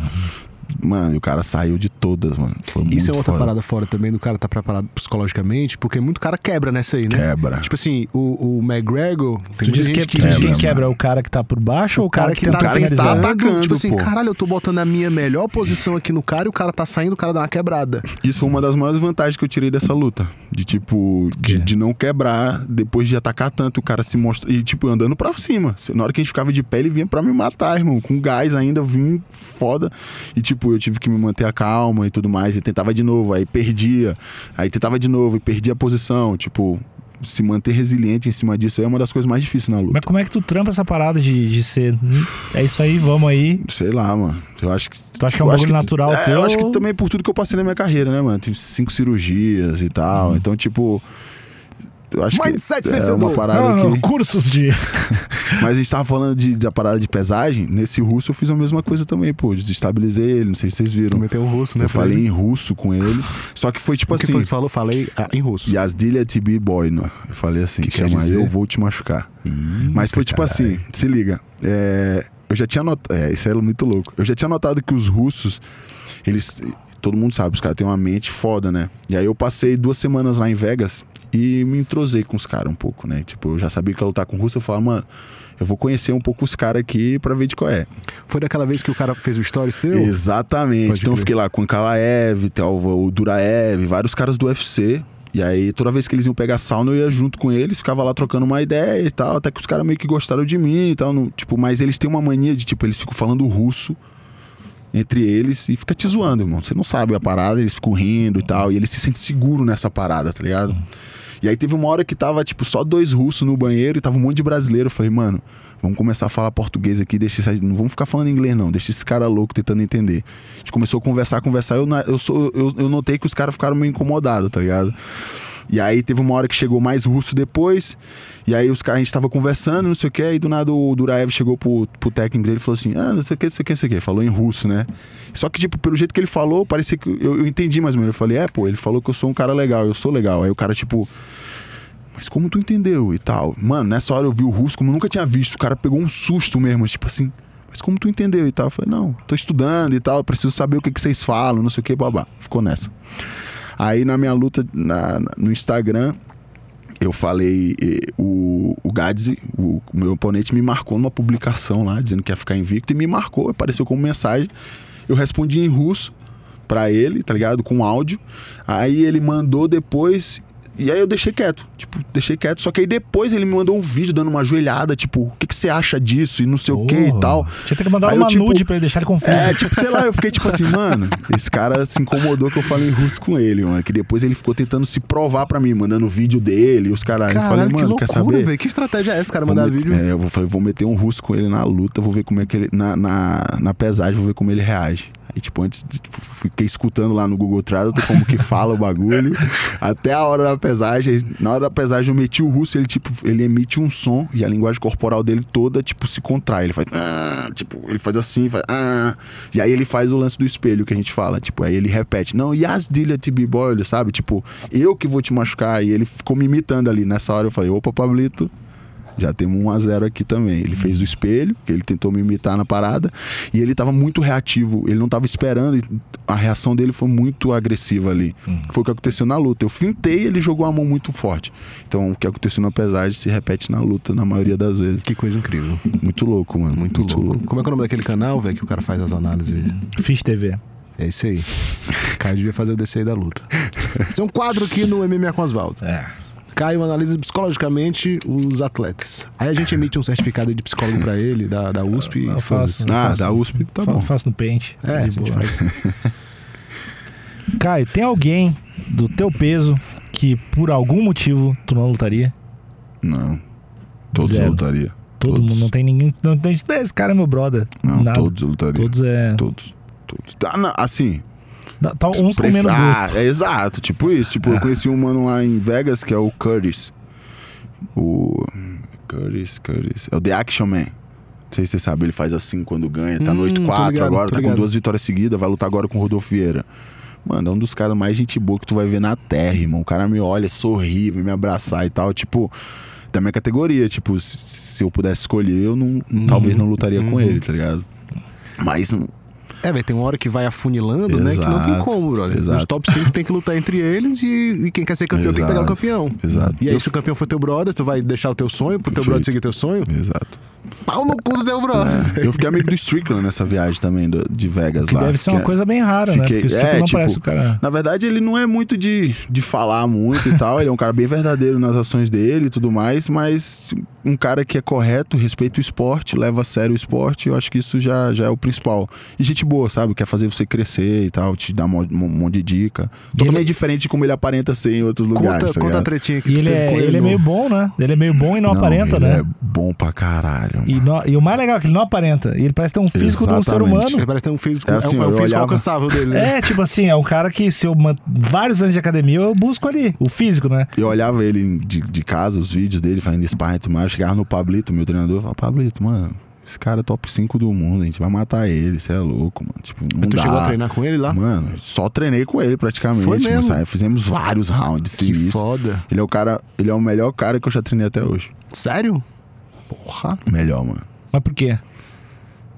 Mano, e o cara saiu de todas, mano. Foi Isso é outra foda. parada fora também do cara tá preparado psicologicamente, porque muito cara quebra nessa aí, né? Quebra. Tipo assim, o, o McGregor. Tem Tu diz, que, tu diz quem quebra, quebra é mano. o cara que tá por baixo ou o cara, que, tá cara que tá finalizar? tentando, atacando, tipo assim, pô. caralho, eu tô botando a minha melhor posição aqui no cara e o cara tá saindo, o cara dá uma quebrada. Isso foi uma das maiores vantagens que eu tirei dessa luta. De tipo, de, de não quebrar depois de atacar tanto. O cara se mostra. E, tipo, andando pra cima. Na hora que a gente ficava de pé, ele vinha pra me matar, irmão. Com gás ainda, vim foda. E, tipo, eu tive que me manter a calma e tudo mais. E tentava de novo, aí perdia. Aí tentava de novo e perdia a posição. Tipo, se manter resiliente em cima disso é uma das coisas mais difíceis na luta. Mas como é que tu trampa essa parada de, de ser. "Hum, É isso aí, vamos aí. Sei lá, mano. Eu acho que. Tu acha que é um bagulho natural é, teu? Eu acho que também por tudo que eu passei na minha carreira, né, mano? Tem cinco cirurgias e tal. Uhum. Então, tipo. Eu acho Mindset que é vencedor. uma parada Não, que. cursos de. [LAUGHS] Mas a gente tava falando de, da parada de pesagem. Nesse russo eu fiz a mesma coisa também, pô. Desestabilizei ele, não sei se vocês viram. russo, né? eu falei em russo com ele. Só que foi tipo O que assim. foi que falou? Falei ah, em russo. Yazdilha TB Boy, né? Eu falei assim, Que chama? Eu Vou Te Machucar. Mas foi tipo assim, se liga. é, eu já tinha notado. É, isso é muito louco. Eu já tinha notado que os russos, eles. Todo mundo sabe, os caras têm uma mente foda, né? E aí eu passei duas semanas lá em Vegas e me entrosei com os caras um pouco, né? Tipo, eu já sabia que ia lutar com o russo, eu falava, mano, eu vou conhecer um pouco os caras aqui pra ver de qual é. Foi daquela vez que o cara fez o stories teu? Exatamente. Pode então eu fiquei lá com o Kalaev, o Duraev, vários caras do UFC. E aí, toda vez que eles iam pegar sauna, eu ia junto com eles, ficava lá trocando uma ideia e tal, até que os caras meio que gostaram de mim e tal. no- tipo, mas eles têm uma mania de, tipo, eles ficam falando russo entre eles e fica te zoando, irmão. Você não sabe a parada, eles ficam rindo e tal, e eles se sentem seguros nessa parada, tá ligado? E aí teve uma hora que tava, tipo, só dois russos no banheiro e tava um monte de brasileiro. Eu falei, mano, vamos começar a falar português aqui, deixa esse, não vamos ficar falando inglês, não, deixa esse cara louco tentando entender. A gente começou a conversar, conversar, eu, eu, sou, eu, eu notei que os caras ficaram meio incomodados, tá ligado? E aí teve uma hora que chegou mais russo depois, e aí os caras, a gente tava conversando, não sei o que, aí do nada o Duraev chegou pro, pro técnico dele e falou assim, ah, não sei o que, não sei o que, não sei o que, falou em russo, né? Só que, tipo, pelo jeito que ele falou, parecia que eu, eu entendi mais ou menos. Eu falei, é, pô, ele falou que eu sou um cara legal, eu sou legal. Aí o cara, tipo, mas como tu entendeu e tal? Mano, nessa hora eu vi o russo como eu nunca tinha visto. O cara pegou um susto mesmo, tipo assim, mas como tu entendeu e tal? Eu falei, não, tô estudando e tal, preciso saber o que, que vocês falam, não sei o que, babá. Ficou nessa. Aí na minha luta na- no Instagram, eu falei, o, o Gadzi, o, meu oponente, me marcou numa publicação lá, dizendo que ia ficar invicto, e me marcou, apareceu como mensagem. Eu respondi em russo pra ele, tá ligado? Com áudio. Aí ele mandou depois. E aí eu deixei quieto, tipo, deixei quieto. Só que aí depois ele me mandou um vídeo dando uma joelhada, tipo, o que, que você acha disso e não sei o que e tal. Tinha que mandar Aí eu, uma tipo, nude pra ele deixar ele confuso. É, tipo, sei lá, eu fiquei tipo assim, mano, esse cara se incomodou que eu falei em russo com ele, mano. Que depois ele ficou tentando se provar pra mim, mandando vídeo dele, os caras. Eu falei, Caralho, que mano, quer loucura, saber? velho. Que estratégia é essa, cara, mandar vídeo? É, eu vou, falei, vou meter um russo com ele na luta, vou ver como é que ele. Na, na, na pesagem, vou ver como ele reage. Aí, tipo, antes de- tipo, fiquei escutando lá no Google Tradutor como que fala o bagulho. [LAUGHS] Até a hora da pesagem. Na hora da pesagem eu meti o russo, ele, tipo, ele emite um som e a linguagem corporal dele toda, tipo, se contrai. Ele faz. "Ah", tipo, ele faz assim, faz. "Ah", e aí ele faz o lance do espelho que a gente fala. Tipo, aí ele repete, não, Yazdilha TB Boy, sabe? Tipo, eu que vou te machucar. E ele ficou me imitando ali. Nessa hora eu falei, opa, Pablito, já temos um a 0 aqui também. Ele fez o espelho, que ele tentou me imitar na parada, e ele tava muito reativo, ele não tava esperando, e a reação dele foi muito agressiva ali. Foi o que aconteceu na luta. Eu fintei, ele jogou a mão muito forte. Então, o que aconteceu na pesagem se repete na luta na maioria das vezes. Que coisa incrível. Muito louco, mano. Muito, louco. Como é que é o nome daquele canal, velho, que o cara faz as análises? Fiz TV. É isso aí. O Caio devia fazer o DC aí da luta. Isso é um quadro aqui no MMA com Oswaldo. É. Caio analisa psicologicamente os atletas. Aí a gente emite um certificado de psicólogo pra ele, da, da USP. e Eu faço. Ah, faço. da USP, tá Fa- bom. Faço no pente. É, a gente boa. faz. [LAUGHS] Caio, tem alguém do teu peso que por algum motivo tu não lutaria? Não. Todos Zero. eu lutaria. Todo Todos. mundo, não tem ninguém. Não tem. Esse cara é meu brother. Não, Nada. todos eu lutaria. Todos é. Todos. Todos. Tá, não, assim, Tá uns com Pref- menos Ah, gosto. é exato, tipo isso. Tipo, É. eu conheci um mano lá em Vegas que é o Curtis. O Curtis, Curtis. É o The Action Man. Não sei se você sabe, ele faz assim quando ganha. Tá no Hum, tô 8-4 ligado, agora, tá com ligado. duas vitórias seguidas, vai lutar agora com o Rodolfo Vieira. Mano, é um dos caras mais gente boa que tu vai ver na terra, irmão. O cara me olha, sorri, vem me abraçar e tal. Tipo, da minha categoria. Tipo, se, eu pudesse escolher, eu não, talvez não lutaria com Uhum. ele, tá ligado? Mas É, velho, tem uma hora que vai afunilando, né? Que não tem Exato, como, brother. Os exato. top 5 tem que lutar entre eles e, e quem quer ser campeão tem que pegar o Exato, campeão. exato. E aí, Eu se o campeão for teu brother, tu vai deixar o teu sonho pro teu Perfeito. brother seguir teu sonho? Exato. Pau no cu do teu brother. É, Eu fiquei amigo do Strickland nessa viagem também, do- de Vegas Que lá. deve ser uma é- coisa bem rara, né? Fiquei- Porque o Stipe é, não tipo, parece o cara. Na verdade, ele não é muito de, de falar muito e tal. Ele é um cara bem verdadeiro nas ações dele e tudo mais, mas um cara que é correto, respeita o esporte, leva a sério o esporte, eu acho que isso já, já é o principal. E gente boa, sabe? Quer fazer você crescer e tal, te dar um, um monte de dica. E Totalmente ele- diferente de como ele aparenta ser em outros lugares. Conta, tá conta a tretinha que E tu ele teve é, com ele. ele é no- meio bom, né? Ele é meio bom e não, aparenta, ele né? É bom pra caralho. E, no- e o mais legal é que ele não aparenta. E ele parece ter um físico de um ser Exatamente. humano. Ele parece ter um físico, É é, assim, um, é um eu físico olhava- alcançável dele, né? [LAUGHS] É, tipo assim, é um cara que se eu man... vários anos de academia eu busco ali, o físico, né? Eu olhava ele de, de casa, os vídeos dele fazendo sparring e tudo mais. Chegava no Pablito, meu treinador, eu falava, Pablito, mano, esse cara é top 5 do mundo, a gente vai matar ele, você é louco, mano. Tipo, não Mas tu dá. chegou a treinar com ele lá? Mano, só treinei com ele praticamente. Foi mesmo? Mas, sabe, fizemos vários rounds. Que sinistros. foda. Ele é o cara, ele é o melhor cara que eu já treinei até hoje. Sério? Porra. Melhor, mano. Mas por quê?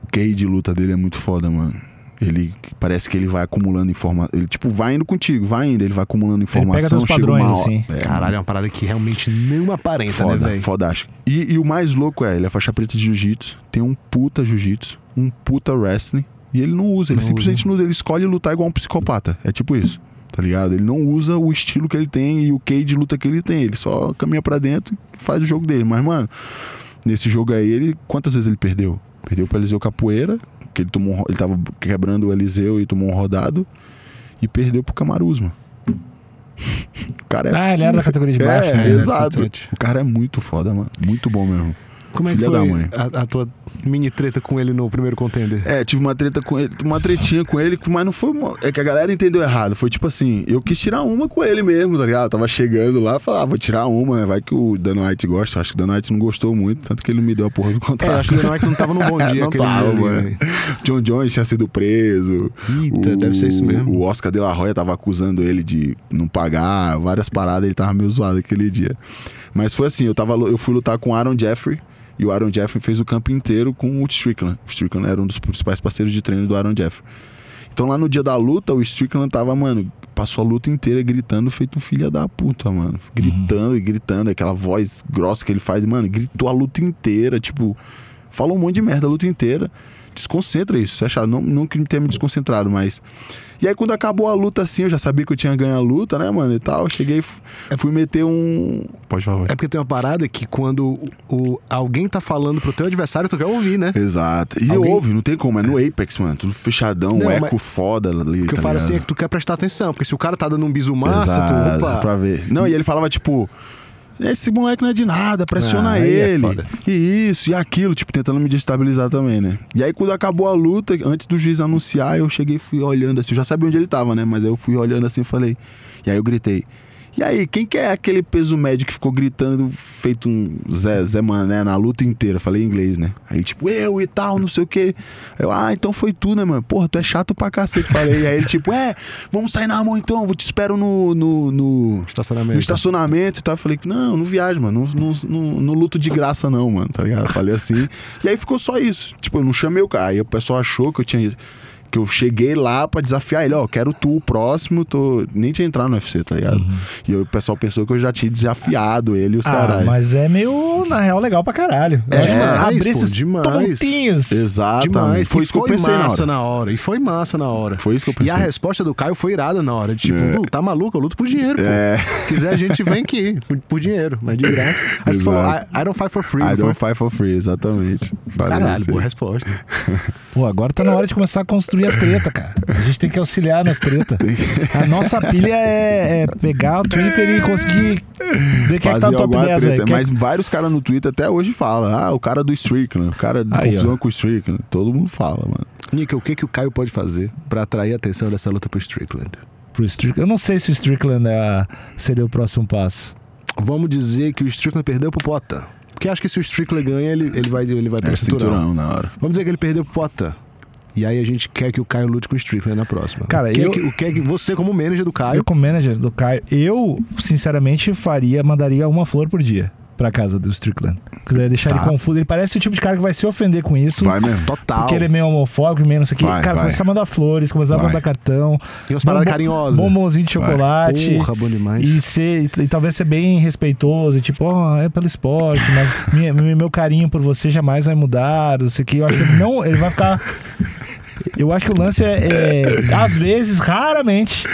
O QI de luta dele é muito foda, mano. Ele parece que ele vai acumulando informação. Ele, tipo, vai indo contigo, vai indo, ele vai acumulando informação. pega teus chega padrões, uma assim. É, Caralho, é uma parada que realmente não aparenta, né, Foda, velho? fodástico. E, e o mais louco é, ele é faixa preta de jiu-jitsu, tem um puta jiu-jitsu, um puta wrestling, e ele não usa, ele Não simplesmente não usa, ele escolhe lutar igual um psicopata. É tipo isso, tá ligado? Ele não usa o estilo que ele tem e o key de luta que ele tem, ele só caminha pra dentro e faz o jogo dele. Mas, mano, nesse jogo aí, ele quantas vezes ele perdeu? Perdeu pra Eliseu Capoeira, que ele tomou ele tava quebrando o Eliseu e tomou um rodado, e perdeu pro Camaruz, mano. [LAUGHS] O cara é Ah, ele era da categoria de baixo, é, né? exato. 107. O cara é muito foda, mano. Muito bom mesmo. Como é que Filha da foi a, a tua mini treta com ele no primeiro contender? É, tive uma treta com ele, uma tretinha com ele, mas não foi. uma- É que a galera entendeu errado. Foi tipo assim, eu quis tirar uma com ele mesmo, tá ligado? Eu tava chegando lá, falava, ah, vou tirar uma, né? Vai que o Dan White gosta. Acho que o Dan White não gostou muito, tanto que ele não me deu a porra do É, contrato. acho que o Dana White não tava num bom [LAUGHS] dia não tava, ali, mano. velho. John Jones tinha sido preso. Eita, deve ser isso mesmo. O Oscar de la Hoya tava acusando ele de não pagar, várias paradas, ele tava meio zoado aquele dia. Mas foi assim, eu, tava, eu fui lutar com o Aaron Jeffrey, e o Aaron Jeffrey fez o campo inteiro com o Strickland. O Strickland era um dos principais parceiros de treino do Aaron Jeffrey. Então lá no dia da luta, o Strickland tava, mano, passou a luta inteira gritando, feito um filho da puta, mano. Gritando e gritando, aquela voz grossa que ele faz, mano, gritou a luta inteira, tipo, falou um monte de merda a luta inteira. Desconcentra isso, você acha? Não, não que tenha me desconcentrado, mas. E aí, quando acabou a luta assim, eu já sabia que eu tinha ganho a luta, né, mano? E tal. Eu cheguei, f- fui meter um. Pode falar. É porque tem uma parada que quando o, alguém tá falando pro teu adversário, tu quer ouvir, né? Exato. E Alguém- ouve, não tem como, é no Apex, mano. Tudo fechadão, Não, um eco mas- foda ali. O que eu tá falo ligado? assim é que tu quer prestar atenção, porque se o cara tá dando um bisu massa, Exato, tu, opa, pra ver. Não, e ele falava, tipo, esse moleque não é de nada, pressiona Ah, é ele. foda. e isso, e aquilo, tipo, tentando me destabilizar também, né? E aí, quando acabou a luta, antes do juiz anunciar, eu cheguei e fui olhando assim, eu já sabia onde ele tava, né? Mas aí eu fui olhando assim e falei. E aí eu gritei. E aí, quem que é aquele peso médio que ficou gritando, feito um Zé, Zé Mané na luta inteira? Falei em inglês, né? Aí, tipo, eu e tal, não sei o quê. Eu, ah, então foi tu, né, mano? Porra, tu é chato pra cacete. Falei. E aí ele, tipo, é, vamos sair na mão então, vou te espero no, no, no, estacionamento. no estacionamento e tal. Eu falei, não, não viajo, mano. Não, não, não, não luto de graça, não, mano. Tá ligado? Eu falei assim. E aí ficou só isso. Tipo, eu não chamei o cara. Aí o pessoal achou que eu tinha. Que eu cheguei lá pra desafiar ele, ó, quero tu o próximo, tô. Nem tinha entrado no UFC, tá ligado? E aí o pessoal pensou que eu já tinha desafiado ele e os Ah, caras. mas é meio, na real, legal pra caralho. É que demais, abrir pô, esses demais. pontinhos. Exatamente. Demais. Foi e isso que eu foi pensei na massa hora. na hora. E foi massa na hora. Foi isso que eu E pensei. a resposta do Caio foi irada na hora. Tipo, É. "Lu, tá maluco? Eu luto por dinheiro, pô. É. Se quiser, a gente vem aqui. por- dinheiro, mas de graça. [LAUGHS] Aí tu falou, Exato. I, I don't fight for free. I don't foi? fight for free, exatamente. Caralho, boa resposta. Pô, agora tá na hora de começar a construir as tretas, cara. A gente tem que auxiliar nas tretas. A nossa pilha é, é pegar o Twitter e conseguir ver quem é que tá Fazer no top alguma 10 aí. treta. Quem é Mas vários caras no Twitter até hoje falam. Ah, o cara do Strickland, o cara de Aí, confusão ó. com o Strickland. Todo mundo fala, mano. Nika, o que, que o Caio pode fazer pra atrair a atenção dessa luta pro Strickland? pro Strickland? Eu não sei se o Strickland é a- seria o próximo passo. Vamos dizer que o Strickland perdeu pro Potan. Porque acho que se o Strickler ganha, ele, ele vai, ele vai pro É cinturão. cinturão na hora. Vamos dizer que ele perdeu pro Poitin. E aí a gente quer que o Caio lute com o Strickler na próxima. Cara, o que, eu- que, o que é que você, como manager do Caio, Eu, como manager do Caio, eu, sinceramente, faria, mandaria uma flor por dia pra casa do Strickland. Queria deixar Tá. ele confuso. Ele parece o tipo de cara que vai se ofender com isso. Vai mesmo. total. Porque ele é meio homofóbico, meio não sei o. Vai, Cara, vai. começar a mandar flores, começar a Vai. mandar cartão. E umas paradas carinhosas. Bombonzinho de chocolate. Porra, bom demais. E, ser, e talvez ser bem respeitoso, tipo, ó, é pelo esporte, mas minha- meu, carinho por você jamais vai mudar, não sei o que. Eu acho que ele não, ele vai ficar. [LAUGHS] Eu acho que o lance é, é, às vezes, raramente,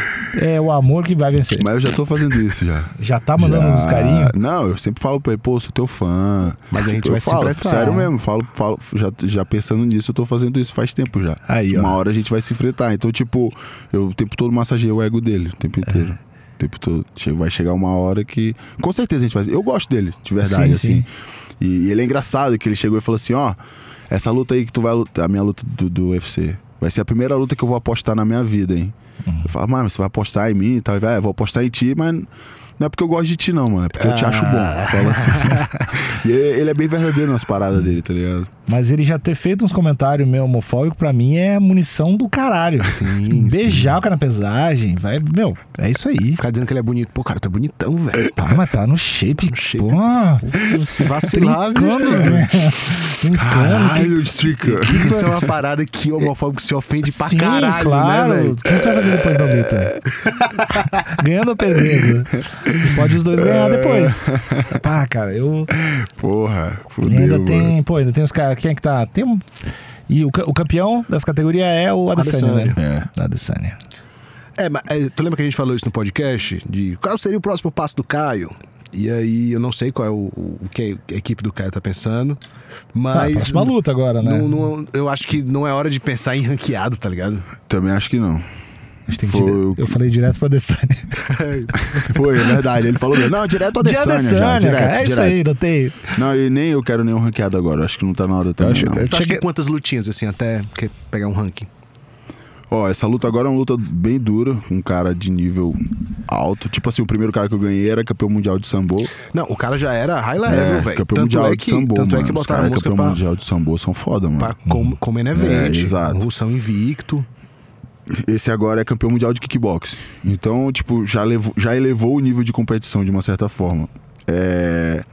é o amor que vai vencer. Mas eu já tô fazendo isso já. Já tá mandando Já- uns carinhos? Não, eu sempre falo pra ele, pô, sou teu fã. Mas a gente eu vai se falo, enfrentar. Sério mesmo, falo, falo, já, já pensando nisso, eu tô fazendo isso faz tempo já. Aí, ó. Uma hora a gente vai se enfrentar. Então, tipo, eu o tempo todo massageei o ego dele, o tempo inteiro. O tempo todo. Vai chegar uma hora que. Com certeza a gente vai. Eu gosto dele, de verdade, Sim, assim. sim. E, e ele é engraçado que ele chegou e falou assim: ó, essa luta aí que tu vai lutar, a minha luta do, do UFC, vai ser a primeira luta que eu vou apostar na minha vida, hein? Uhum. Eu falo, mas você vai apostar em mim e tal. "É, vou apostar em ti, mas não é porque eu gosto de ti, não, mano. É porque eu te acho bom. Ah. Eu falo assim. e ele é bem verdadeiro nas paradas dele, tá ligado? Mas ele já ter feito uns comentários meio homofóbicos, pra mim, é munição do caralho. [LAUGHS] Sim, Beijar o cara na pesagem, vai. Meu, é isso aí. Ficar dizendo que ele é bonito. Pô, cara, tu é bonitão, velho. Tá, mas tá no shape. No shape. Pô, Se vacilar, Strickler? né? Caralho, Stricker. Isso é uma parada que o homofóbico se ofende pra Sim, caralho, claro. né, velho? O que tu vai fazer depois da luta? [LAUGHS] Ganhando ou perdendo? Pode os dois ganhar depois. Pá, cara, eu. Porra, E fudeu, ainda mano. tem. Pô, ainda tem os caras. Quem é que tá? Tem um. E o, o campeão dessa categoria é o Adesanya, né? É. Adesanya. É, mas é, tu lembra que a gente falou isso no podcast? De qual seria o próximo passo do Caio? E aí, eu não sei qual é o, o que a equipe do Caio tá pensando, Ah, mas. próxima luta agora, né? não- não- eu acho que não é hora de pensar em ranqueado, tá ligado? Também acho que não. A gente tem que Foi Eu falei direto pro Adesanya. [LAUGHS] Foi, é verdade. Ele falou, não, direto a De Adesanya, já, Adesanya, direto, cara. É isso direto. aí, notei. Não, e nem eu quero nenhum ranqueado agora. Acho que não tá na hora também, acho- não. Tu cheguei- que quantas lutinhas, assim, até que- pegar um ranking? Ó, essa luta agora é uma luta bem dura, um cara de nível alto. Tipo assim, o primeiro cara que eu ganhei era campeão mundial de sambo. Não, o cara já era high level, é, velho. campeão Tanto, mundial é de que, sambo, tanto é mano. que Os botaram a caras música campeão pra, mundial de sambo são foda, mano. pra com, como main event. É, exato. Russão invicto. Esse agora é campeão mundial de kickbox. Então, tipo, já, levou, já elevou o nível de competição de uma certa forma. É...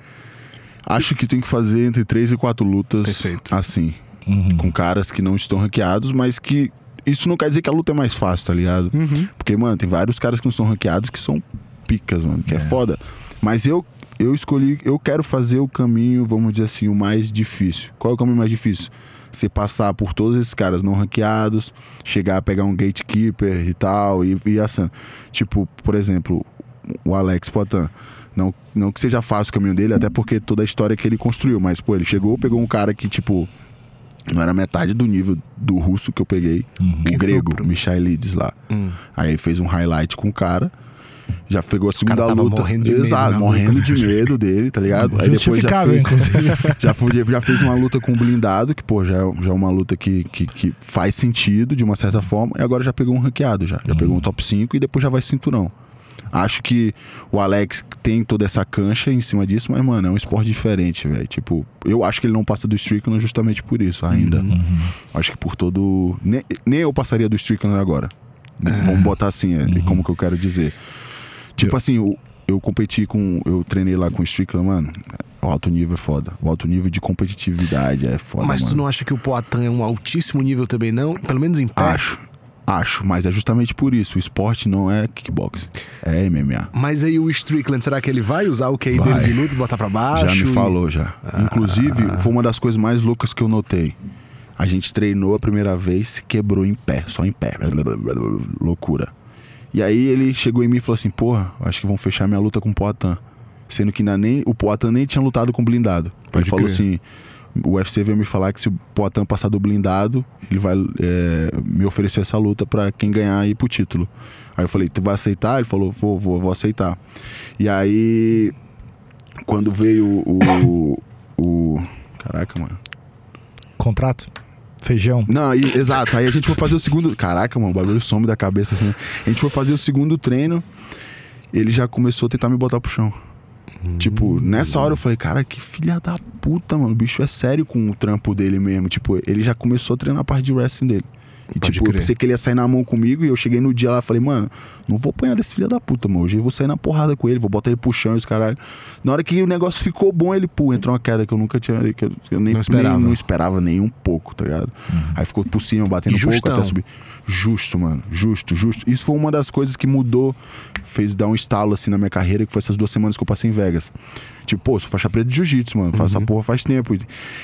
Acho que tem que fazer entre três e quatro lutas Perfeito. assim. Uhum. Com caras que não estão ranqueados, mas que. Isso não quer dizer que a luta é mais fácil, tá ligado? Uhum. Porque, mano, tem vários caras que não são ranqueados que são picas, mano, que é, foda. Mas eu, eu escolhi, eu quero fazer o caminho, vamos dizer assim, o mais difícil. Qual é o caminho mais difícil? Você passar por todos esses caras não ranqueados, chegar a pegar um gatekeeper e tal, e assando. Tipo, por exemplo, o Alex Poitin. Não, não que seja fácil o caminho dele, até porque toda a história que ele construiu, mas, pô, ele chegou, pegou um cara que, tipo, não era metade do nível do russo que eu peguei, Uhum. O grego, Michaelides lá. Hum. Aí fez um highlight com o cara. Já pegou a segunda luta. morrendo de medo Exato, na morrendo luta. de medo dele, tá ligado? Aí depois já fez, [LAUGHS] já, já fez uma luta com o blindado, que, pô, já, é- já é uma luta que, que, que faz sentido de uma certa forma. E agora já pegou um ranqueado já. Já pegou um top 5 e depois já vai cinturão. Acho que o Alex tem toda essa cancha em cima disso, mas, mano, é um esporte diferente, velho. Tipo, eu acho que ele não passa do Strickland justamente por isso ainda. Uhum. Acho que por todo. Nem, nem eu passaria do Strickland agora. Vamos botar assim, é, como que eu quero dizer. Tipo Eu- assim, eu, eu competi com. Eu treinei lá com o Strickland, mano. O alto nível é foda. O alto nível de competitividade é foda. Mas tu mano. não acha que o Poatan é um altíssimo nível também, não? Pelo menos em pé? Acho. Acho, mas é justamente por isso. O esporte não é kickbox, é MMA. Mas aí o Strickland, será que ele vai usar o QI Vai. dele de luta e botar pra baixo? Já me falou, já. Inclusive, foi uma das coisas mais loucas que eu notei. A gente treinou a primeira vez, se quebrou em pé, só em pé. Loucura. E aí ele chegou em mim e falou assim: Porra, acho que vão fechar minha luta com o Poatan. Sendo que nem, o Poatan nem tinha lutado com o blindado. Pode ele falou crer. assim: O UFC veio me falar que se o Poatan passar do blindado, ele vai é, me oferecer essa luta pra quem ganhar ir pro título. Aí eu falei: Tu vai aceitar? Ele falou: Vou, vou, vou aceitar. E aí, quando veio o. o caraca, mano. Contrato? Feijão? Não, e- exato. Aí a gente foi fazer o segundo. Caraca, mano, o bagulho some da cabeça assim. A gente foi fazer o segundo treino. Ele já começou a tentar me botar pro chão. Tipo, nessa hora eu falei, cara, que filha da puta, mano. O bicho é sério com o trampo dele mesmo. Tipo, ele já começou a treinar a parte de wrestling dele. E Pode tipo, eu crer. pensei que ele ia sair na mão comigo e eu cheguei no dia lá e falei, mano, não vou apanhar desse filho da puta, mano. Hoje eu vou sair na porrada com ele, vou botar ele pro chão, esse caralho. Na hora que o negócio ficou bom, ele, pô, entrou uma queda que eu nunca tinha. Que eu, eu nem, Não esperava. Nem, não esperava nem um pouco, tá ligado? Aí ficou por cima, batendo um pouco até subir. Justo, mano. Justo, justo. Isso foi uma das coisas que mudou, fez dar um estalo assim na minha carreira, que foi essas duas semanas que eu passei em Vegas. Tipo, pô, sou faixa preta de jiu-jitsu, mano. Faço essa porra faz tempo.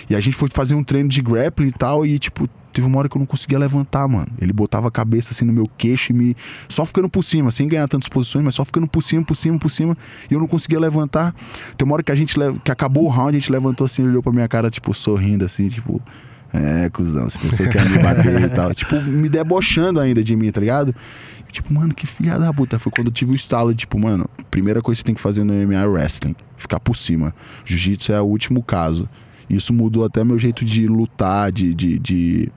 E a gente foi fazer um treino de grappling e tal, e tipo, teve uma hora que eu não conseguia levantar, mano. Ele botava a cabeça assim no meu queixo e me. Só ficando por cima, sem ganhar tantas posições, mas só ficando por cima, por cima, por cima. E eu não conseguia levantar. Tem uma hora que a gente le- que acabou o round, a gente levantou assim, olhou pra minha cara, tipo, sorrindo assim, tipo. É, cuzão, você pensou que ia me bater e tal. Tipo, me debochando ainda de mim, tá ligado? Tipo, mano, que filha da puta. Foi quando eu tive o estalo, tipo, mano, primeira coisa que você tem que fazer no MMA é wrestling. Ficar por cima. Jiu-jitsu é o último caso. Isso mudou até meu jeito de lutar, de, de, de,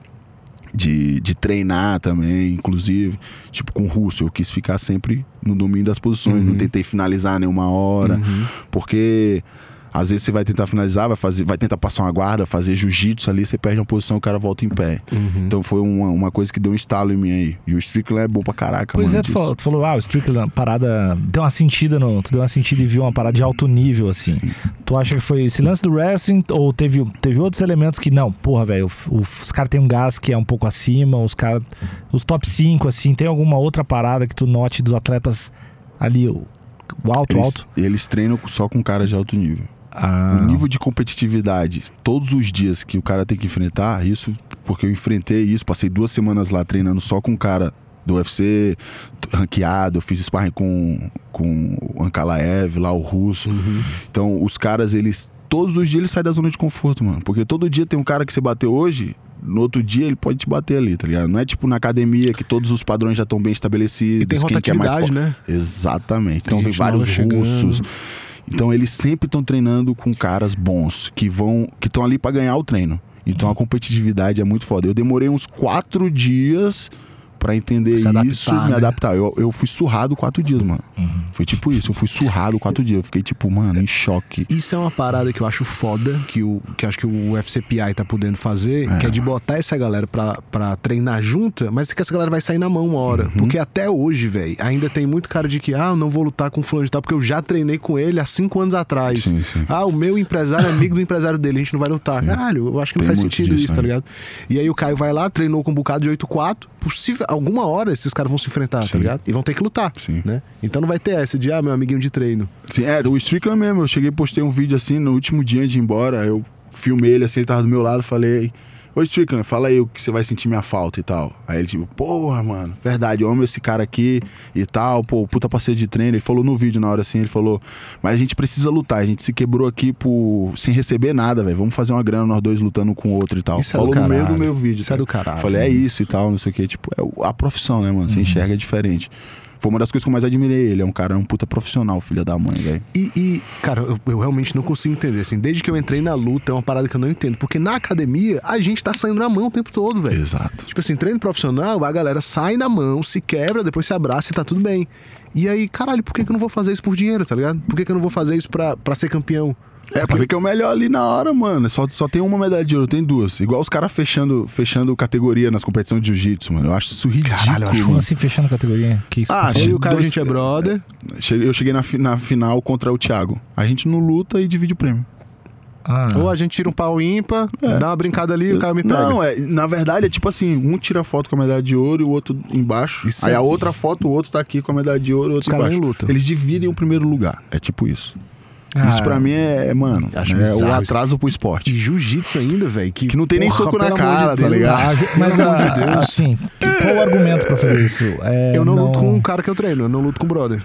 de, de treinar também, inclusive. Tipo, com o russo, eu quis ficar sempre no domínio das posições. Não tentei finalizar nenhuma hora. Porque às vezes você vai tentar finalizar, vai, fazer, vai tentar passar uma guarda, fazer jiu-jitsu ali, você perde uma posição o cara volta em pé. Uhum. Então foi uma, uma coisa que deu um estalo em mim aí. E o Strickland é bom pra caraca, Pois mano. é, tu falou, tu falou, ah, o Strickland, uma parada. Deu uma sentida no. Tu deu uma sentida e viu uma parada de alto nível, assim. Tu acha que foi esse lance do wrestling ou teve, teve outros elementos que, não, porra, velho, o- o- os caras têm um gás que é um pouco acima, os caras. Os top 5, assim, tem alguma outra parada que tu note dos atletas ali, o, o alto, Eles, alto? eles treinam só com caras de alto nível. Ah, O nível de competitividade, todos os dias que o cara tem que enfrentar, isso porque eu enfrentei isso, passei duas semanas lá treinando só com um cara do UFC, ranqueado, eu fiz sparring com, com o Ankalaev, lá o russo. Então, os caras, eles. Todos os dias eles saem da zona de conforto, mano. Porque todo dia tem um cara que você bateu hoje, no outro dia ele pode te bater ali, tá ligado? Não é tipo na academia que todos os padrões já estão bem estabelecidos. E tem quem que é mais rotatividade, né? Exatamente. Tem Então nova vários chegando. Então eles sempre estão treinando com caras bons que vão que estão ali pra ganhar o treino. Então a competitividade é muito foda. Eu demorei uns quatro dias pra entender Se adaptar, isso, me né? Uhum. adaptar. Eu, eu fui surrado quatro dias, mano. Foi tipo isso. Eu fui surrado quatro dias. Eu fiquei tipo, mano, em choque. Isso é uma parada que eu acho foda, que, o, que acho que o UFCPI tá podendo fazer, que é de botar essa galera pra, pra treinar junta, mas que essa galera vai sair na mão uma hora. Uhum. Porque até hoje, velho, ainda tem muito cara de que, ah, eu não vou lutar com fulano de tal, porque eu já treinei com ele há cinco anos atrás. Sim, sim. Ah, o meu empresário é amigo do empresário dele, a gente não vai lutar. Caralho, eu acho que não Tem faz muito sentido disso, isso, tá né? ligado? E aí o Caio vai lá, treinou com um bocado de 8-4, possível, alguma hora esses caras vão se enfrentar, tá Sim. ligado? E vão ter que lutar, Sim. né? Então não vai ter essa de, ah, meu amiguinho de treino. Sim, é, o Strickland mesmo. Eu cheguei postei um vídeo assim no último dia de ir embora. Eu filmei ele assim, ele tava do meu lado falei. Ô Strickland, fala aí o que você vai sentir minha falta e tal. Aí ele tipo, porra, mano, verdade, eu amo esse cara aqui e tal, pô, puta parceiro de treino. Ele falou no vídeo na hora assim, ele falou, mas a gente precisa lutar, a gente se quebrou aqui por sem receber nada, velho. Vamos fazer uma grana nós dois lutando com o outro e tal. Isso é do falou no meio do meu vídeo. Isso é cara. do caralho, Falei, é isso e tal, não sei o que. Tipo, é a profissão, né, mano? Você enxerga diferente. Foi uma das coisas que eu mais admirei ele. É um cara, um puta profissional, filho da mãe, velho. E, e, cara, eu, eu realmente não consigo entender. Assim, desde que eu entrei na luta, é uma parada que eu não entendo. Porque na academia, a gente tá saindo na mão o tempo todo, velho. Exato. Tipo assim, treino profissional, a galera sai na mão, se quebra, depois se abraça e tá tudo bem. E aí, caralho, por que, que eu não vou fazer isso por dinheiro, tá ligado? Por que, que eu não vou fazer isso pra, pra ser campeão? É, pra ver que é o melhor ali na hora, mano. Só, só tem uma medalha de ouro, tem duas. Igual os caras fechando, fechando categoria nas competições de jiu-jitsu, mano. Eu acho isso ridículo. Caralho, eu acho mano. assim fechando a categoria? Que isso Ah, tá e o Caio, a dois- gente é brother. Cheguei- Eu cheguei na, fi- na final contra o Thiago. A gente não luta e divide o prêmio. Ah, Ou a gente tira um pau ímpar, dá uma brincada ali e o Caio me pega. Não, é, na verdade é tipo assim, um tira foto com a medalha de ouro e o outro embaixo. Isso aí é- a outra foto, o outro tá aqui com a medalha de ouro e o Os outro caras embaixo. nem lutam. Eles dividem o primeiro lugar. É tipo isso. Ah, isso pra mim é, é, mano, Acho é o atraso pro esporte. E jiu-jitsu ainda, velho. Que, Que não tem nem soco na cara, de tá ligado? Ah, mas Pelo amor de ah, Deus. assim, qual o argumento pra fazer isso? É, Eu não, luto com um cara que eu treino, eu não luto com brother.